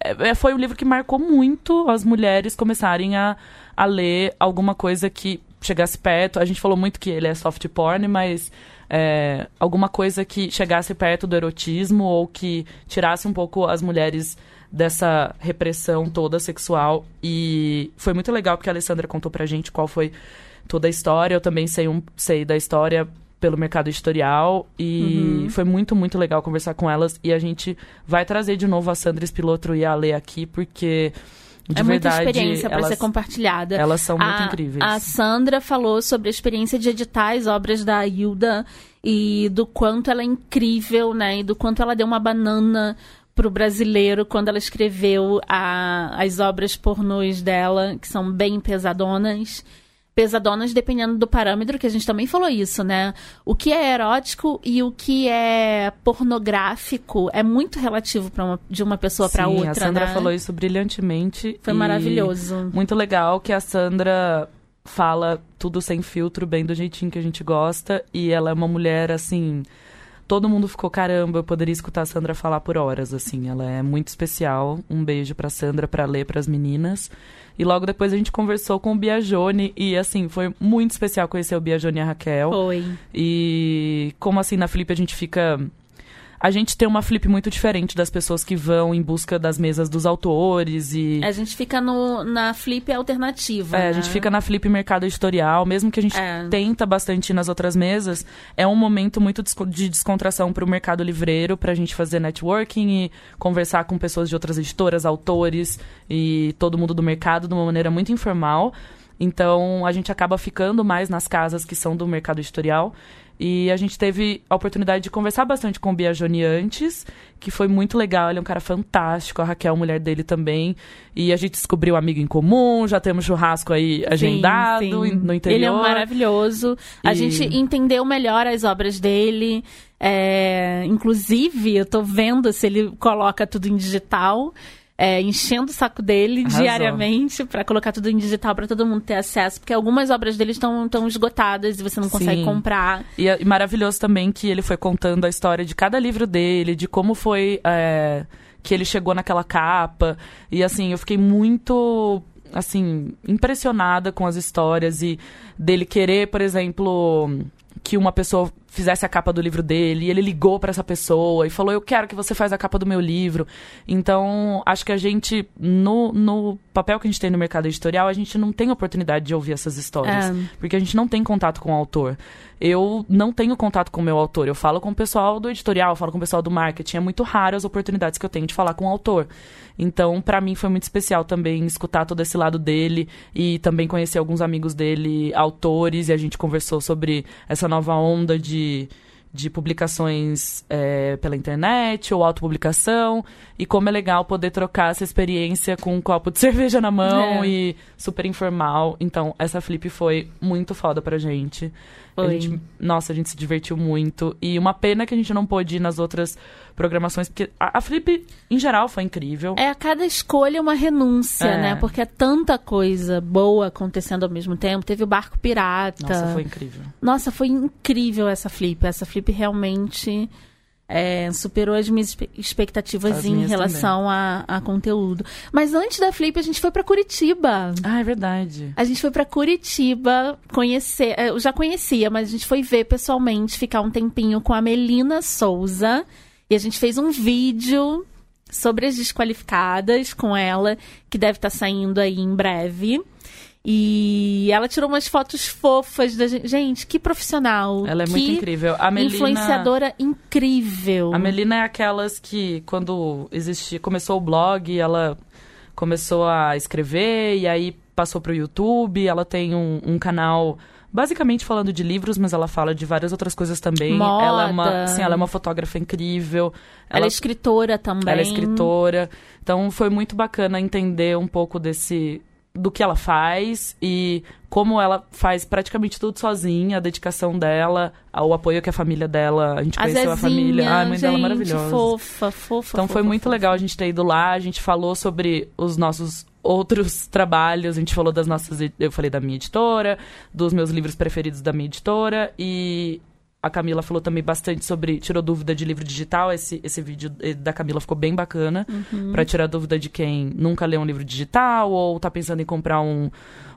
é, é, foi um livro que marcou muito as mulheres começarem a, a ler alguma coisa que chegasse perto. A gente falou muito que ele é soft porn, mas é, alguma coisa que chegasse perto do erotismo ou que tirasse um pouco as mulheres dessa repressão toda sexual. E foi muito legal porque a Alessandra contou pra gente qual foi toda a história. Eu também sei, um, sei da história pelo mercado editorial e foi muito, muito legal conversar com elas. E a gente vai trazer de novo a Sandra Espilotro e a Lê aqui, porque de é muita verdade experiência para ser compartilhada. elas são muito a, incríveis. A Sandra falou sobre a experiência de editar as obras da Hilda e do quanto ela é incrível, né? E do quanto ela deu uma banana pro brasileiro quando ela escreveu a- as obras pornôs dela, que são bem pesadonas. Pesadonas dependendo do parâmetro, que a gente também falou isso, né? O que é erótico e o que é pornográfico é muito relativo uma, de uma pessoa para outra. a Sandra né? falou isso brilhantemente. Foi maravilhoso. Muito legal que a Sandra fala tudo sem filtro, bem do jeitinho que a gente gosta. E ela é uma mulher, assim. Todo mundo ficou, caramba, eu poderia escutar a Sandra falar por horas, assim. Ela é muito especial. Um beijo pra Sandra, pra ler pras meninas. E logo depois a gente conversou com o Biagione. E, assim, foi muito especial conhecer o Biagione e a Raquel. Foi. E como assim na Flip a gente fica. A gente tem uma Flip muito diferente das pessoas que vão em busca das mesas dos autores e. A gente fica no, na flip alternativa. É, né? a gente fica na Flip Mercado Editorial, mesmo que a gente É. tenta bastante nas outras mesas, é um momento muito de descontração para o mercado livreiro, para a gente fazer networking e conversar com pessoas de outras editoras, autores e todo mundo do mercado de uma maneira muito informal. Então, a gente acaba ficando mais nas casas que são do mercado editorial. E a gente teve a oportunidade de conversar bastante com o Biagioni antes, que foi muito legal. Ele é um cara fantástico, a Raquel, mulher dele também. E a gente descobriu amigo em comum, já temos churrasco aí agendado Sim, sim. no interior. Ele é maravilhoso. A E- gente entendeu melhor as obras dele. É, inclusive, eu tô vendo se ele coloca tudo em digital. É, enchendo o saco dele Arrasou. diariamente pra colocar tudo em digital pra todo mundo ter acesso, porque algumas obras dele estão estão esgotadas e você não consegue Sim. comprar. E, é- e maravilhoso também que ele foi contando a história de cada livro dele, de como foi é, que ele chegou naquela capa. E assim, eu fiquei muito assim, impressionada com as histórias e dele querer, por exemplo, que uma pessoa fizesse a capa do livro dele, e ele ligou pra essa pessoa e falou: "Eu quero que você faça a capa do meu livro". Então, acho que a gente no, no papel que a gente tem no mercado editorial, a gente não tem oportunidade de ouvir essas histórias, É. porque a gente não tem contato com o autor. Eu não tenho contato com o meu autor, eu falo com o pessoal do editorial, falo com o pessoal do marketing, é muito raro as oportunidades que eu tenho de falar com o autor. Então, pra mim foi muito especial também escutar todo esse lado dele e também conhecer alguns amigos dele, autores, e a gente conversou sobre essa nova onda de, de publicações é, pela internet ou autopublicação, e como é legal poder trocar essa experiência com um copo de cerveja na mão É. e super informal. Então, essa flip foi muito foda pra gente. A Foi. gente- nossa, a gente se divertiu muito. E uma pena que a gente não pôde ir nas outras programações, porque a, a Flip, em geral, foi incrível. É a cada escolha uma renúncia, É. né? Porque é tanta coisa boa acontecendo ao mesmo tempo. Teve o barco pirata. Nossa, foi incrível. Nossa, foi incrível essa flip. Essa flip realmente é, superou as minhas expectativas As em minhas relação a, a conteúdo. Mas antes da flip, a gente foi pra Curitiba. Ah, é verdade. A gente foi pra Curitiba conhecer. é, Eu já conhecia, mas a gente foi ver pessoalmente, ficar um tempinho com a Melina Souza. E a gente fez um vídeo sobre as desqualificadas com ela, que deve estar saindo aí em breve. E ela tirou umas fotos fofas da gente. Gente, que profissional. Ela é muito incrível. A Melina, Influenciadora incrível. A Melina é aquelas que, quando existia, começou o blog, ela começou a escrever e aí passou pro YouTube. Ela tem um, um canal basicamente falando de livros, mas ela fala de várias outras coisas também. Moda. Ela é uma, sim, ela é uma fotógrafa incrível. Ela, é escritora também. Ela é escritora. Então foi muito bacana entender um pouco desse do que ela faz e como ela faz praticamente tudo sozinha, a dedicação dela, o apoio que a família dela, a gente A conheceu a família, Zezinha, ah, a mãe dela é gente, maravilhosa. Fofa, fofa. Então foi fofa, muito fofa. legal a gente ter ido lá, a gente falou sobre os nossos outros trabalhos, a gente falou das nossas, eu falei da minha editora, dos meus livros preferidos da minha editora e a Camila falou também bastante sobre, tirou dúvida de livro digital, esse, esse vídeo eh, da Camila ficou bem bacana, Uhum. pra tirar dúvida de quem nunca leu um livro digital ou tá pensando em comprar um,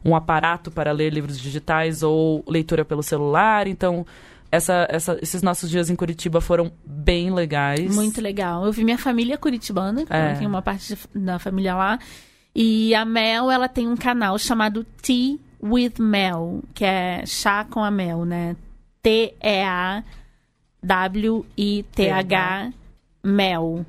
um aparato para ler livros digitais ou leitura pelo celular, então... Essa, essa, esses nossos dias em Curitiba foram bem legais. Muito legal. Eu vi minha família curitibana, que É. tem uma parte da família lá. E a Mel, ela tem um canal chamado Tea with Mel, que é chá com a Mel, né? T-E-A-W-I-T-H Mel.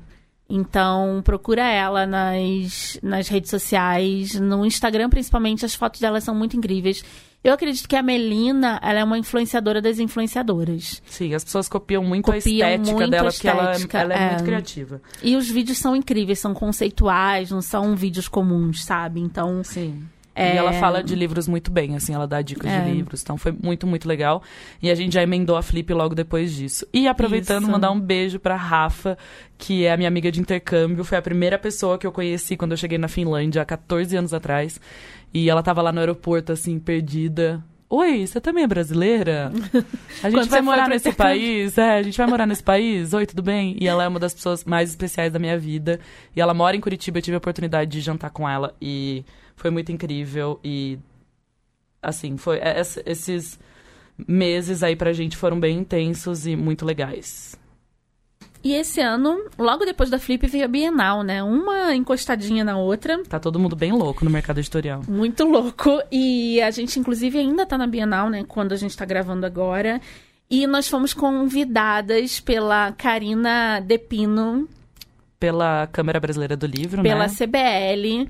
Então, procura ela nas, nas redes sociais, no Instagram principalmente, as fotos dela são muito incríveis. Eu acredito que a Melina, ela é uma influenciadora das influenciadoras. Sim, as pessoas copiam muito Copiam a estética muito dela, a porque ela, estética, ela é, é. muito criativa. E os vídeos são incríveis, são conceituais, não são vídeos comuns, sabe? Então, Sim. É. E ela fala de livros muito bem, assim, ela dá dicas É. de livros. Então foi muito, muito legal. E a gente já emendou a Flip logo depois disso. E aproveitando, Isso. mandar um beijo pra Rafa, que é a minha amiga de intercâmbio. Foi a primeira pessoa que eu conheci quando eu cheguei na Finlândia, há 14 anos atrás. E ela tava lá no aeroporto, assim, perdida. Oi, você também é brasileira? A gente vai morar nesse intercâmbio. país? É, a gente vai morar nesse país? Oi, tudo bem? E ela é uma das pessoas mais especiais da minha vida. E ela mora em Curitiba, eu tive a oportunidade de jantar com ela e foi muito incrível. E, assim, foi é- ess- esses meses aí pra gente foram bem intensos e muito legais. E esse ano, logo depois da Flip, veio a Bienal, né? Uma encostadinha na outra. Tá todo mundo bem louco no mercado editorial. Muito louco. E a gente, inclusive, ainda tá na Bienal, né? Quando a gente tá gravando agora. E nós fomos convidadas pela Karina Depino, Pela Câmara Brasileira do Livro, pela né? CBL,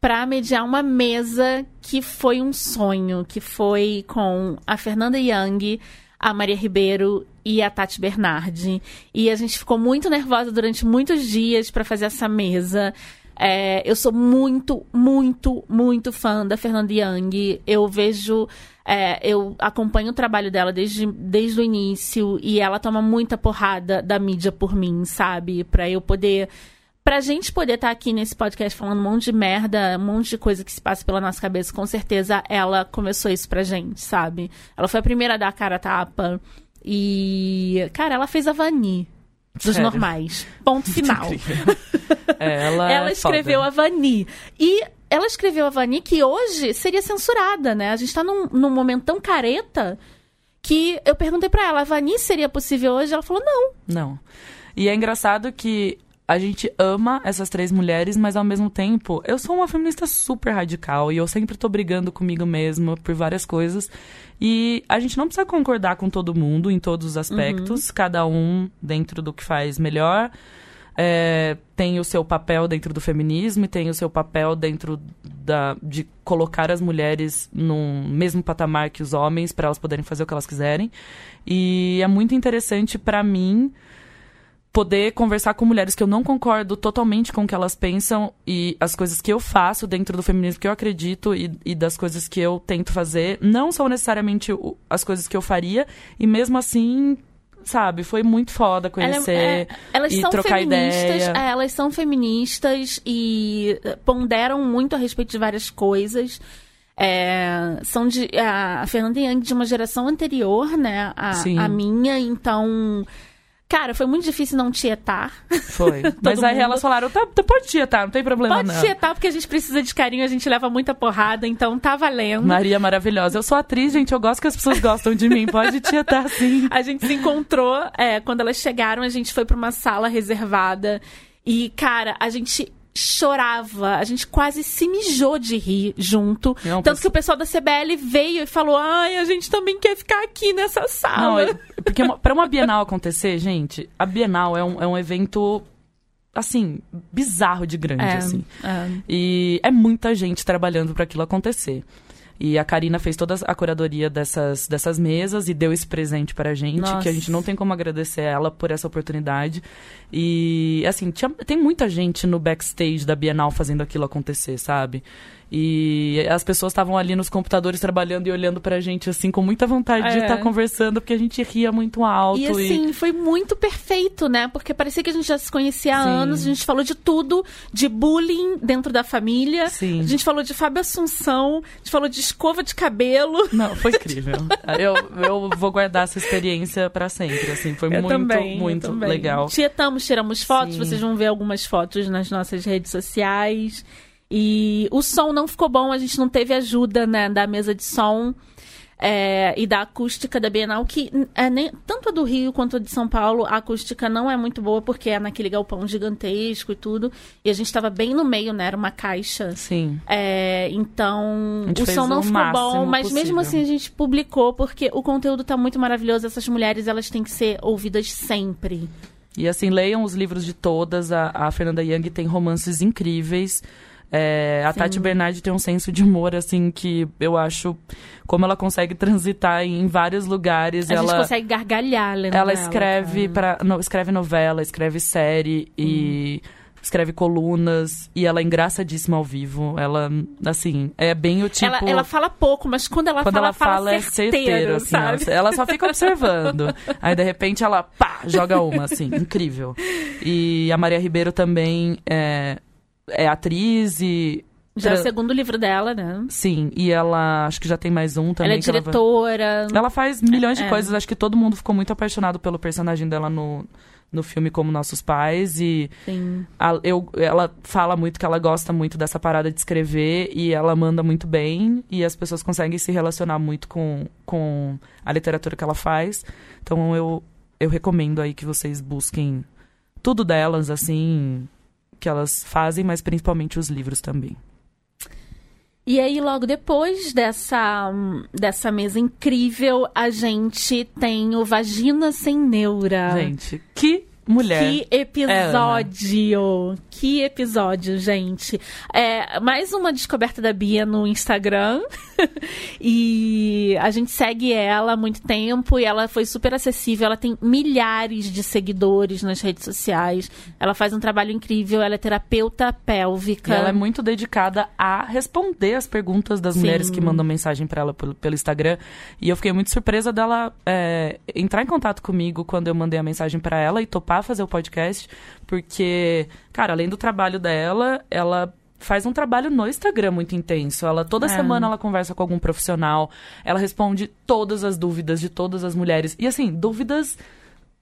para mediar uma mesa que foi um sonho, que foi com a Fernanda Young, a Maria Ribeiro e a Tati Bernardi. E a gente ficou muito nervosa durante muitos dias para fazer essa mesa. É, eu sou muito, muito, muito fã da Fernanda Young. Eu vejo, é, eu acompanho o trabalho dela desde, desde o início e ela toma muita porrada da mídia por mim, sabe? Pra eu poder Pra gente poder estar aqui nesse podcast falando um monte de merda, um monte de coisa que se passa pela nossa cabeça, com certeza ela começou isso pra gente, sabe? Ela foi a primeira a dar a cara a tapa. E, cara, ela fez a Vani dos Sério? normais. Ponto final. É, ela ela é escreveu foda. a Vani. E ela escreveu a Vani que hoje seria censurada, né? A gente tá num, num momento tão careta que eu perguntei pra ela, a Vani seria possível hoje? Ela falou, não. Não. E é engraçado que a gente ama essas três mulheres, mas ao mesmo tempo, eu sou uma feminista super radical e eu sempre tô brigando comigo mesma por várias coisas. E a gente não precisa concordar com todo mundo em todos os aspectos, cada um dentro do que faz melhor. É, tem o seu papel dentro do feminismo e tem o seu papel dentro da, de colocar as mulheres no mesmo patamar que os homens para elas poderem fazer o que elas quiserem. E é muito interessante para mim poder conversar com mulheres que eu não concordo totalmente com o que elas pensam e as coisas que eu faço dentro do feminismo que eu acredito e, e das coisas que eu tento fazer não são necessariamente o- as coisas que eu faria. E mesmo assim sabe foi muito foda Ela é- conhecer é- elas e são trocar feministas, ideia. é, elas são feministas e eh, ponderam muito a respeito de várias coisas. É, são de a Fernanda Young de uma geração anterior, né, a, a minha, então Cara, foi muito difícil não tietar. foi mas aí elas falaram tá, tá, pode tietar não tem problema Pode não tietar, porque a gente precisa de carinho, a gente leva muita porrada, então tá valendo. Maria maravilhosa eu sou atriz gente eu gosto que as pessoas gostam de mim pode tietar sim A gente se encontrou, é, quando elas chegaram, a gente foi pra uma sala reservada. E, cara, a gente chorava, a gente quase se mijou de rir junto. Não, Tanto pessoa- que o pessoal da CBL veio e falou: ai, a gente também quer ficar aqui nessa Não, sala. é- porque uma, pra uma Bienal acontecer, gente, a Bienal é um, é um evento, assim, bizarro de grande, É, assim. é. E é muita gente trabalhando para aquilo acontecer. E a Karina fez toda a curadoria dessas, dessas mesas e deu esse presente pra gente, Nossa. que a gente não tem como agradecer ela por essa oportunidade. E, assim, tinha- tem muita gente no backstage da Bienal fazendo aquilo acontecer, sabe? E as pessoas estavam ali nos computadores trabalhando e olhando pra gente, assim, com muita vontade de É. estar conversando, porque a gente ria muito alto. E assim, foi muito perfeito, né? Porque parecia que a gente já se conhecia há Sim. anos, a gente falou de tudo, de bullying dentro da família. Sim. A gente falou de Fábio Assunção, a gente falou de escova de cabelo. Não, foi incrível. eu, eu vou guardar essa experiência pra sempre, assim. Foi Eu muito, também, muito legal. Tietamos, tiramos fotos, Sim. vocês vão ver algumas fotos nas nossas redes sociais. E o som não ficou bom, a gente não teve ajuda né, da mesa de som é, e da acústica da Bienal, que é nem, tanto a do Rio quanto a de São Paulo, a acústica não é muito boa, porque é naquele galpão gigantesco e tudo. E a gente estava bem no meio, né? Era uma caixa. Sim. É, então, o som não o ficou bom, mas mesmo possível. assim a gente publicou, porque o conteúdo tá muito maravilhoso. Essas mulheres, elas têm que ser ouvidas sempre. E assim, leiam os livros de todas. A, a Fernanda Young tem romances incríveis. É, a Sim. Tati Bernardi tem um senso de humor, assim, que eu acho como ela consegue transitar em vários lugares. A ela, gente consegue gargalhar lendo ela escreve, pra, no, escreve novela, escreve série e escreve colunas. E ela é engraçadíssima ao vivo. Ela, assim, é bem o tipo. ela, ela fala pouco, mas quando ela Quando fala, ela fala, é certeiro, certeiro, assim, sabe? ó. ela só fica observando. Aí, de repente, ela, pá, joga uma, assim, incrível. E a Maria Ribeiro também é, é atriz e... Já é o segundo livro dela, né? Sim, e ela, acho que já tem mais um também. ela é que vai- diretora. ela faz milhões de É. coisas. Acho que todo mundo ficou muito apaixonado pelo personagem dela no, no filme Como Nossos Pais. E Sim. a- eu, ela fala muito que ela gosta muito dessa parada de escrever e ela manda muito bem. E as pessoas conseguem se relacionar muito com, com a literatura que ela faz. Então eu, eu recomendo aí que vocês busquem tudo delas, assim, que elas fazem, mas principalmente os livros também. E aí, logo depois dessa, dessa mesa incrível, a gente tem o Vagina Sem Neura. Gente, que mulher. Que episódio! Que episódio, gente. É, mais uma descoberta da Bia no Instagram. e a gente segue ela há muito tempo e ela foi super acessível. Ela tem milhares de seguidores nas redes sociais. Ela faz um trabalho incrível. Ela é terapeuta E pélvica. ela é muito dedicada a responder as perguntas das Sim. mulheres que mandam mensagem pra ela pelo, pelo Instagram. E eu fiquei muito surpresa dela é, entrar em contato comigo quando eu mandei a mensagem pra ela e topar fazer o podcast. Porque, cara, além do trabalho dela, ela faz um trabalho no Instagram muito intenso. Ela toda É. semana ela conversa com algum profissional, ela responde todas as dúvidas de todas as mulheres. E assim, dúvidas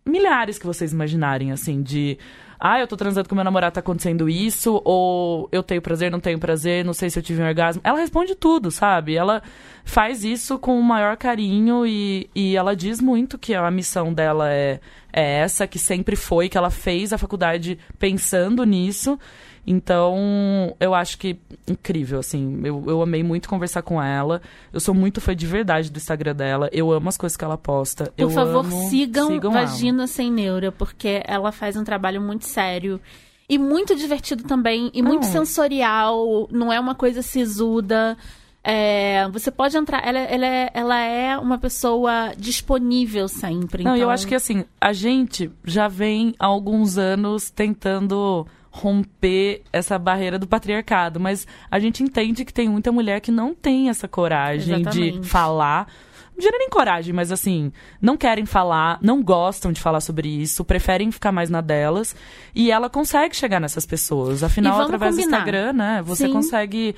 milhares que vocês imaginarem, assim, de ah, eu tô transando com meu namorado, tá acontecendo isso, ou eu tenho prazer, não tenho prazer, não sei se eu tive um orgasmo. Ela responde tudo, sabe? Ela faz isso com o maior carinho e, e ela diz muito que a missão dela é, é essa, que sempre foi, que ela fez a faculdade pensando nisso. Então, eu acho que incrível, assim. Eu, eu amei muito conversar com ela. Eu sou muito fã de verdade do Instagram dela. Eu amo as coisas que ela posta. Por eu favor, amo- sigam, ela. Vagina Sem Neura, porque ela faz um trabalho muito sério. E muito divertido também, e muito Não. sensorial, não é uma coisa sisuda. É, você pode entrar, ela, ela, é, ela é uma pessoa disponível sempre. Não, e eu então- acho que assim, a gente já vem há alguns anos tentando romper essa barreira do patriarcado, mas a gente entende que tem muita mulher que não tem essa coragem Exatamente. de falar. Não diria nem coragem, mas assim, não querem falar, não gostam de falar sobre isso, preferem ficar mais na delas. E ela consegue chegar nessas pessoas. Afinal, através combinar. do Instagram, né? Você Sim. consegue.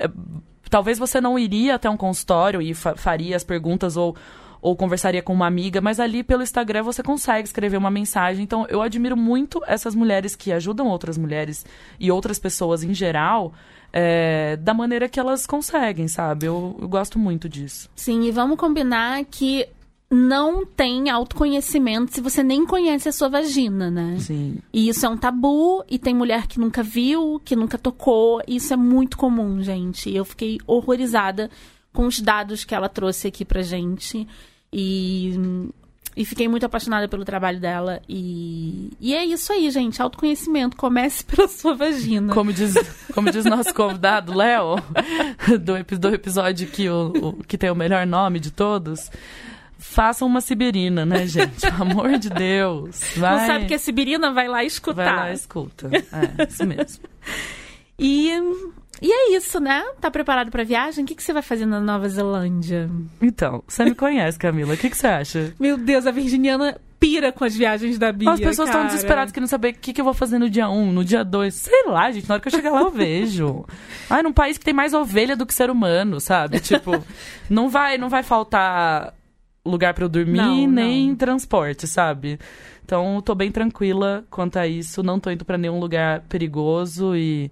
é, Talvez você não iria até um consultório e fa- faria as perguntas ou ou conversaria com uma amiga, mas ali pelo Instagram você consegue escrever uma mensagem. Então eu admiro muito essas mulheres que ajudam outras mulheres e outras pessoas em geral é, da maneira que elas conseguem, sabe? Eu, eu gosto muito disso. Sim, e vamos combinar que não tem autoconhecimento se você nem conhece a sua vagina, né? Sim. E isso é um tabu, e tem mulher que nunca viu, que nunca tocou. e Isso é muito comum, gente. E eu fiquei horrorizada com os dados que ela trouxe aqui pra gente. E, e fiquei muito apaixonada pelo trabalho dela. E, e é isso aí, gente. Autoconhecimento. Comece pela sua vagina. Como diz, como diz nosso convidado, Léo, do, do episódio que, o, o- que tem o melhor nome de todos. Façam uma sibirina, né, gente? Pelo amor de Deus. Vai, Não sabe que é Sibirina? Vai lá vai escutar. lá e escuta. É, isso mesmo. E E é isso, né? Tá preparado pra viagem? O que, que você vai fazer na Nova Zelândia? Então, você me conhece, Camila. O que, que você acha? Meu Deus, a virginiana pira com as viagens da Bia, As pessoas estão desesperadas querendo saber o que, que eu vou fazer no dia 1, no dia 2. Sei lá, gente. Na hora que eu chegar lá, eu vejo. Ai, num país que tem mais ovelha do que ser humano, sabe? Tipo, não vai, não vai faltar lugar pra eu dormir, Não, nem não. transporte, sabe? Então, tô bem tranquila quanto a isso. Não tô indo pra nenhum lugar perigoso e...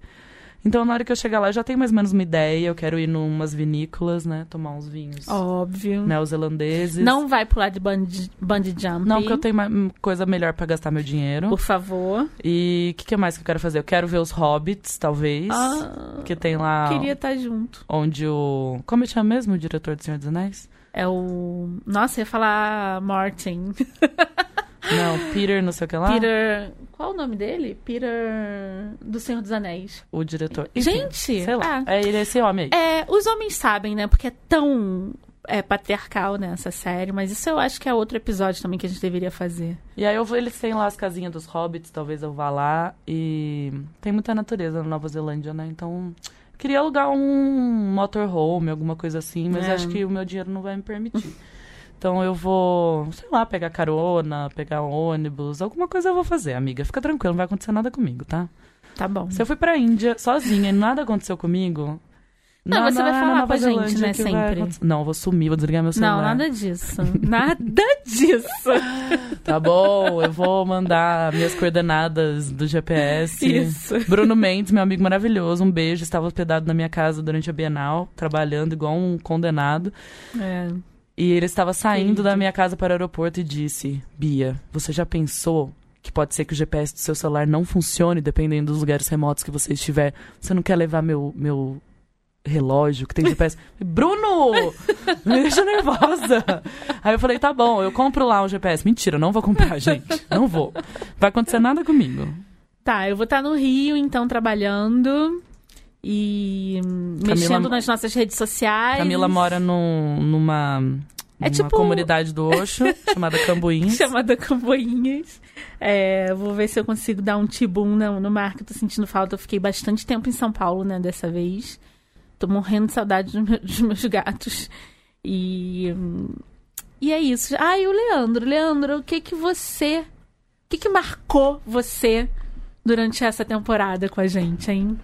Então, na hora que eu chegar lá, eu já tenho mais ou menos uma ideia. Eu quero ir numas vinícolas, né? Tomar uns vinhos Óbvio. neozelandeses. Não vai pular de bungee, bungee jump. Não, porque eu tenho mais- coisa melhor pra gastar meu dinheiro. Por favor. E o que, que mais que eu quero fazer? Eu quero ver os Hobbits, talvez. Ah, que tem lá queria estar junto. onde o. Como ele chama mesmo o diretor do Senhor dos Anéis? É o... Nossa, eu ia falar Martin. Não, Peter, não sei o que lá. Peter... Qual o nome dele? Peter... Do Senhor dos Anéis. O diretor. Enfim, Gente! Sei lá. ah, É ele, é esse homem aí. É, os homens sabem, né? Porque é tão é, patriarcal nessa série, mas isso eu acho que é outro episódio também que a gente deveria fazer. E aí eu vou, eles têm lá as casinhas dos Hobbits, talvez eu vá lá. E tem muita natureza na Nova Zelândia, né? Então. Queria alugar um motorhome, alguma coisa assim, mas É. acho que o meu dinheiro não vai me permitir. Então eu vou, sei lá, pegar carona, pegar ônibus, alguma coisa eu vou fazer, amiga. Fica tranquilo, não vai acontecer nada comigo, tá? Tá bom. Se eu fui pra Índia sozinha e nada aconteceu comigo. Não, você vai falar Nova pra gente, né, sempre. Não, eu vou sumir, vou desligar meu celular. Não, nada disso. nada disso. Tá bom, eu vou mandar minhas coordenadas do GPS. Isso. Bruno Mendes, meu amigo maravilhoso, um beijo. Estava hospedado na minha casa durante a Bienal, trabalhando igual um condenado. É. E ele estava saindo da minha casa para o aeroporto e disse: Bia, você já pensou que pode ser que o GPS do seu celular não funcione dependendo dos lugares remotos que você estiver? Você não quer levar meu, meu relógio que tem GPS? Bruno! Me deixa nervosa. Aí eu falei: tá bom, eu compro lá um GPS. Mentira, não vou comprar, gente. Não vou. Vai acontecer nada comigo. Tá, eu vou estar no Rio, então, trabalhando e hum, Camila- mexendo nas nossas redes sociais. Camila mora num, numa, É tipo- comunidade do Oxo chamada Cambuins. chamada Camboinhas. É, vou ver se eu consigo dar um tibum no, no mar, que eu tô sentindo falta. Eu fiquei bastante tempo em São Paulo, né, dessa vez. Tô morrendo de saudade dos meus, dos meus gatos. E. hum, E é isso. Ah, e o Leandro. Leandro, o que que você. O que que marcou você durante essa temporada com a gente, hein?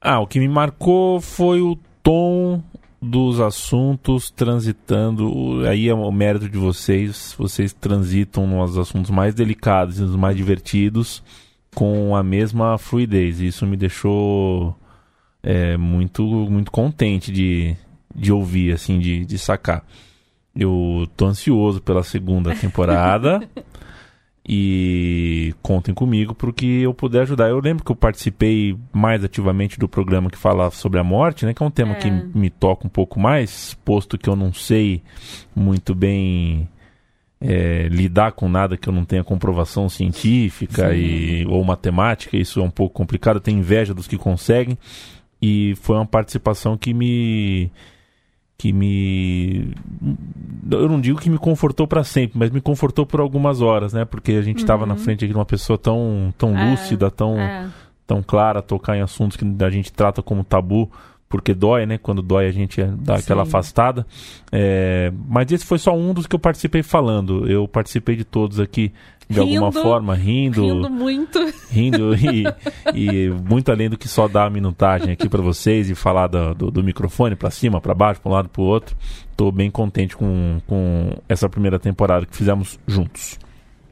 Ah, o que me marcou foi o tom dos assuntos transitando. Aí é o mérito de vocês. Vocês transitam nos assuntos mais delicados e nos mais divertidos com a mesma fluidez. Isso me deixou é, muito, muito contente de, de ouvir, assim, de, de sacar. Eu tô ansioso pela segunda temporada. E contem comigo para que eu puder ajudar. Eu lembro que eu participei mais ativamente do programa que falava sobre a morte, né? Que é um tema É. que me toca um pouco mais, posto que eu não sei muito bem é, lidar com nada que eu não tenha comprovação científica e, ou matemática. Isso é um pouco complicado. Eu tenho inveja dos que conseguem. E foi uma participação que me que me eu não digo que me confortou para sempre, mas me confortou por algumas horas, né? Porque a gente estava na frente de uma pessoa tão tão É, lúcida, tão É. tão clara, tocar em assuntos que a gente trata como tabu, porque dói, né? Quando dói a gente dá aquela Sim. afastada. É, mas esse foi só um dos que eu participei falando. Eu participei de todos aqui de alguma Rindo, forma, rindo, Rindo muito. rindo e, e muito além do que só dar a minutagem aqui para vocês e falar do, do, do microfone para cima, para baixo, para um lado, para o outro. Tô bem contente com, com essa primeira temporada que fizemos juntos.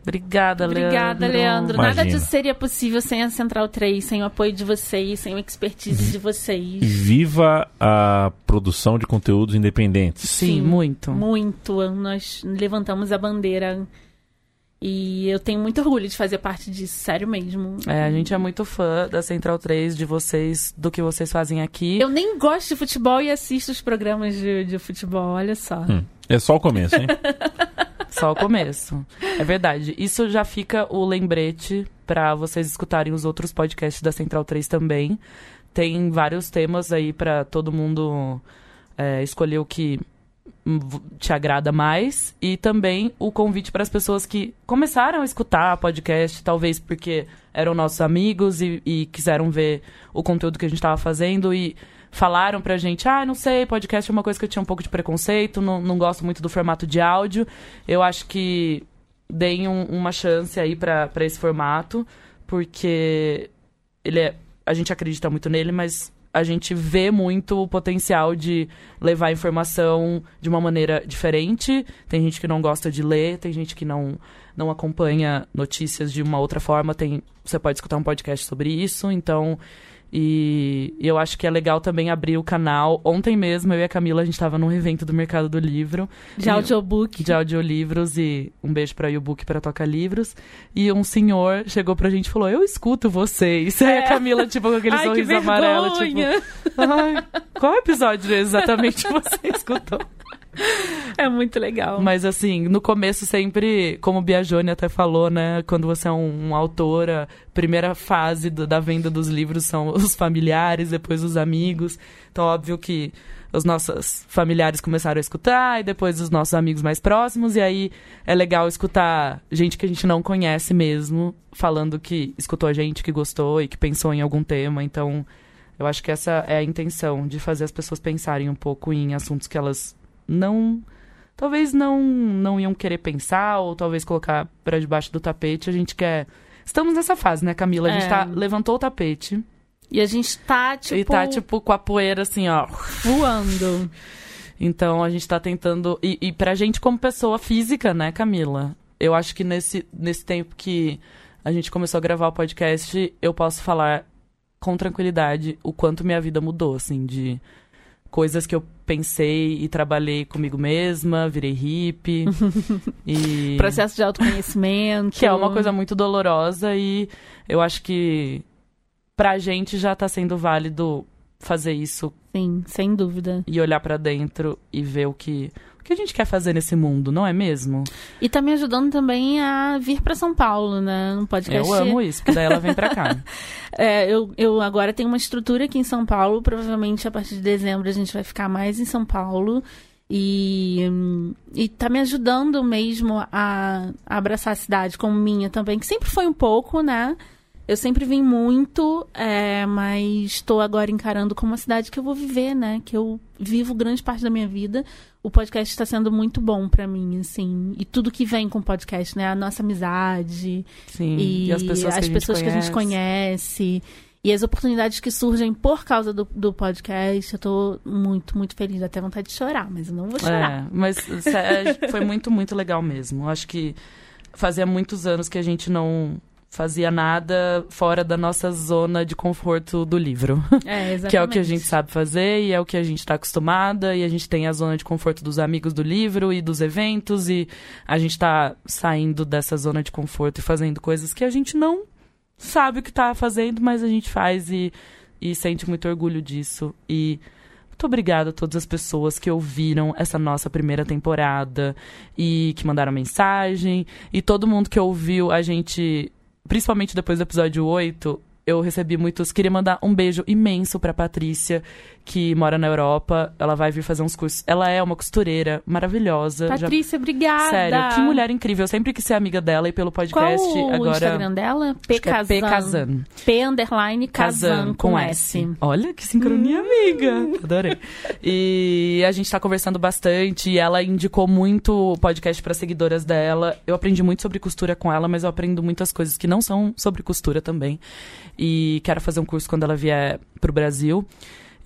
Obrigada, Leandro. Obrigada, Leandro. Nada Imagina. disso seria possível sem a Central 3, sem o apoio de vocês, sem o expertise de vocês. Viva a produção de conteúdos independentes. Sim, Sim. muito. Muito. Nós levantamos a bandeira. E eu tenho muito orgulho de fazer parte disso, sério mesmo. É, a gente é muito fã da Central 3, de vocês, do que vocês fazem aqui. Eu nem gosto de futebol e assisto os programas de, de futebol, olha só. Hum, é só o começo, hein? Só o começo. É verdade. Isso já fica o lembrete pra vocês escutarem os outros podcasts da Central 3 também. Tem vários temas aí pra todo mundo é, escolher o que te agrada mais e também o convite para as pessoas que começaram a escutar podcast, talvez porque eram nossos amigos e, e quiseram ver o conteúdo que a gente estava fazendo e falaram pra gente, ah, não sei, podcast é uma coisa que eu tinha um pouco de preconceito, não, não gosto muito do formato de áudio. Eu acho que deem um, uma chance aí para esse formato, porque ele é, a gente acredita muito nele, mas a gente vê muito o potencial de levar informação de uma maneira diferente. Tem gente que não gosta de ler, tem gente que não, não acompanha notícias de uma outra forma. Tem, você pode escutar um podcast sobre isso. Então, e, eu acho que é legal também abrir o canal. Ontem mesmo, eu e a Camila, a gente estava num evento do Mercado do Livro. De audiobook. De audiolivros e um beijo pra YouBook para Toca Livros. E um senhor chegou pra gente e falou, eu escuto vocês. É. Aí a é. Camila, tipo, com aquele Ai, sorriso amarelo, tipo... Ai, qual episódio exatamente você escutou? É muito legal. Mas assim, no começo sempre, como Biagione até falou, né? Quando você é um, um autor, a primeira fase do, da venda dos livros são os familiares, depois os amigos. Então, óbvio que os nossos familiares começaram a escutar, e depois os nossos amigos mais próximos, e aí é legal escutar gente que a gente não conhece mesmo, falando que escutou a gente, que gostou e que pensou em algum tema. Então, eu acho que essa é a intenção, de fazer as pessoas pensarem um pouco em assuntos que elas não talvez não não iam querer pensar ou talvez colocar para debaixo do tapete. A gente quer Estamos nessa fase, né, Camila? A gente é. tá levantou o tapete. E a gente tá tipo E tá tipo com a poeira assim, ó, voando. Então a gente tá tentando e, e pra gente como pessoa física, né, Camila? Eu acho que nesse nesse tempo que a gente começou a gravar o podcast, eu posso falar com tranquilidade o quanto minha vida mudou, assim, de coisas que eu pensei e trabalhei comigo mesma, virei hippie. e... Processo de autoconhecimento. Que é uma coisa muito dolorosa e eu acho que pra gente já tá sendo válido fazer isso. Sim, sem dúvida. E olhar para dentro e ver o que que a gente quer fazer nesse mundo, não é mesmo? E tá me ajudando também a vir para São Paulo, né? Um podcast. Eu amo isso, porque daí ela vem para cá. é, eu, eu agora tenho uma estrutura aqui em São Paulo. Provavelmente a partir de dezembro a gente vai ficar mais em São Paulo. E, e tá me ajudando mesmo a, a abraçar a cidade como minha também, que sempre foi um pouco, né? Eu sempre vim muito, é, mas estou agora encarando como uma cidade que eu vou viver, né? Que eu vivo grande parte da minha vida. O podcast está sendo muito bom para mim, assim. E tudo que vem com o podcast, né? A nossa amizade. Sim, e, e as pessoas, as que, pessoas a que a gente conhece. E as oportunidades que surgem por causa do, do podcast, eu tô muito, muito feliz. Até vontade de chorar, mas eu não vou chorar. É, mas é, foi muito, muito legal mesmo. Acho que fazia muitos anos que a gente não fazia nada fora da nossa zona de conforto do livro. É, exatamente. que é o que a gente sabe fazer e é o que a gente está acostumada. E a gente tem a zona de conforto dos amigos do livro e dos eventos. E a gente está saindo dessa zona de conforto e fazendo coisas que a gente não sabe o que está fazendo, mas a gente faz e, e sente muito orgulho disso. E muito obrigada a todas as pessoas que ouviram essa nossa primeira temporada e que mandaram mensagem. E todo mundo que ouviu a gente principalmente depois do episódio 8, eu recebi muitos. Queria mandar um beijo imenso pra Patrícia, que mora na Europa. Ela vai vir fazer uns cursos. Ela é uma costureira maravilhosa. Patrícia, Já... obrigada. Sério, que mulher incrível. Eu sempre quis ser amiga dela e pelo podcast. Qual agora... o Instagram dela? P Kazan. É P Kazan. P underline Kazan com, com S. S. Olha que sincronia, hum. amiga. Adorei. E a gente tá conversando bastante. E ela indicou muito o podcast para seguidoras dela. Eu aprendi muito sobre costura com ela, mas eu aprendo muitas coisas que não são sobre costura também e quero fazer um curso quando ela vier pro Brasil.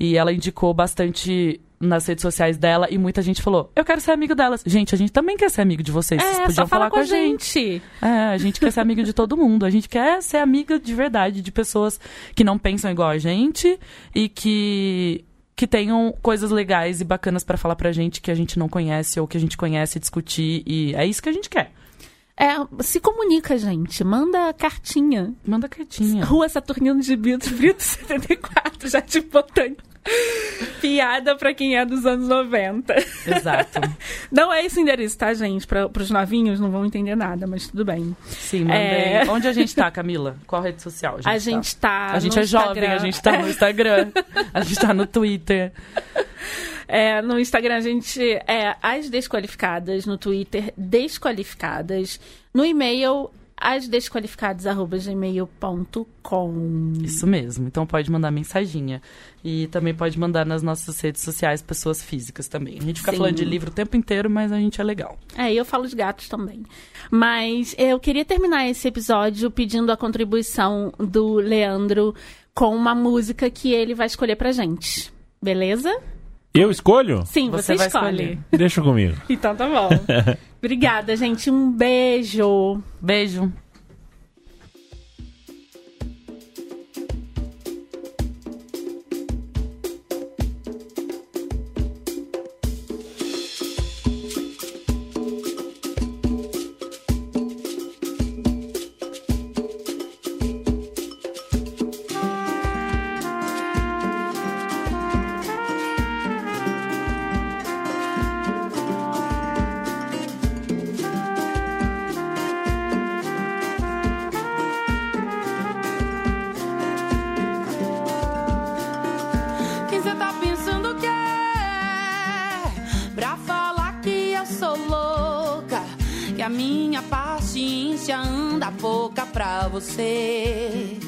E ela indicou bastante nas redes sociais dela e muita gente falou: Eu quero ser amigo delas. Gente, a gente também quer ser amigo de vocês. É, vocês podiam falar com a gente. gente. É, a gente quer ser amigo de todo mundo. A gente quer ser amiga de verdade de pessoas que não pensam igual a gente e que que tenham coisas legais e bacanas para falar pra gente que a gente não conhece ou que a gente conhece discutir e é isso que a gente quer. É, se comunica, gente. Manda cartinha. Manda cartinha. Rua Saturnino de Brito, Brito 74, já te botando. Piada pra quem é dos anos 90. Exato. Não é esse endereço, tá, gente? Pra, pros novinhos não vão entender nada, mas tudo bem. Sim, mandei. É... Onde a gente tá, Camila? Qual rede social? A gente, a gente tá. A gente é Instagram. jovem, a gente tá no Instagram. a gente tá no Twitter. É, no Instagram a gente é as desqualificadas, no Twitter desqualificadas, no e-mail asdesqualificadas@gmail.com. Isso mesmo. Então pode mandar mensaginha. E também pode mandar nas nossas redes sociais, pessoas físicas também. A gente fica Sim. falando de livro o tempo inteiro, mas a gente é legal. É, e eu falo de gatos também. Mas eu queria terminar esse episódio pedindo a contribuição do Leandro com uma música que ele vai escolher pra gente. Beleza? Eu escolho? Sim, você, Você escolhe. Deixa comigo. Então tá bom. Obrigada, gente. Um beijo. Beijo. Você.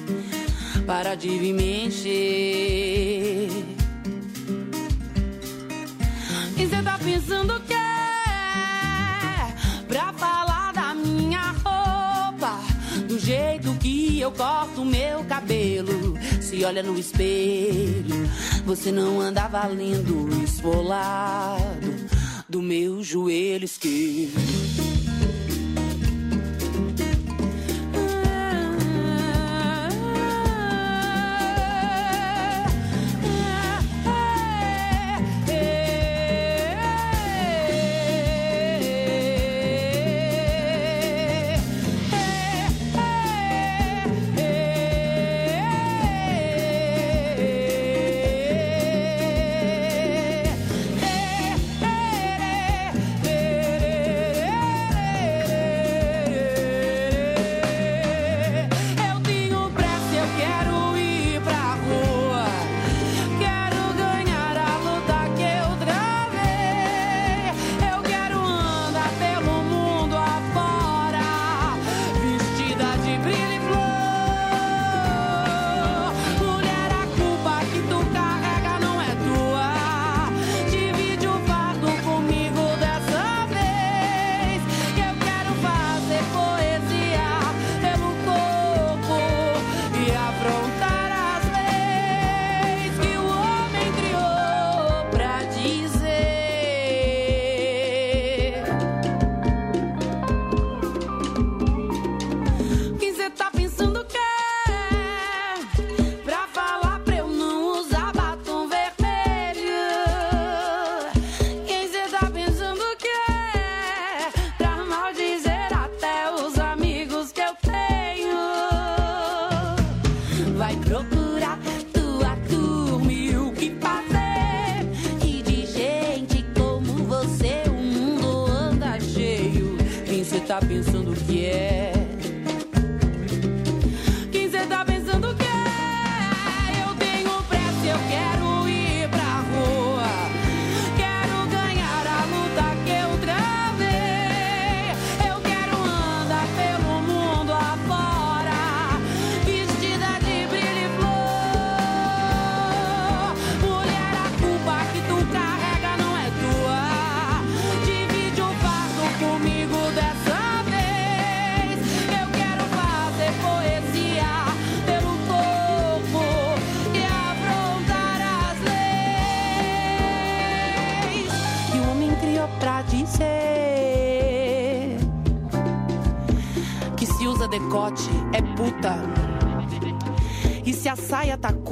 Para de me encher. Quem cê tá pensando que é? Pra falar da minha roupa, do jeito que eu corto meu cabelo. Se olha no espelho, você não anda valendo esfolado do meu joelho esquerdo.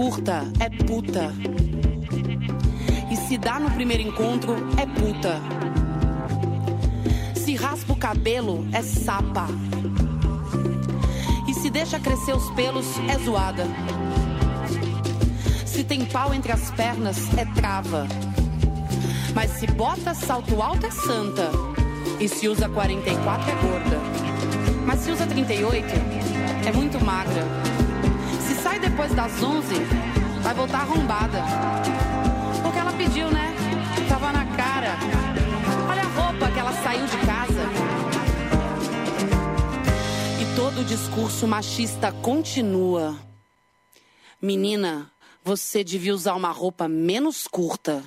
Curta é puta e se dá no primeiro encontro é puta se raspa o cabelo é sapa e se deixa crescer os pelos é zoada se tem pau entre as pernas é trava mas se bota salto alto é santa. E se usa 44 é gorda. Mas se usa 38 é muito magra depois das 11 vai voltar arrombada. Porque ela pediu, né? Tava na cara. Olha a roupa que ela saiu de casa. E todo o discurso machista continua. Menina, você devia usar uma roupa menos curta.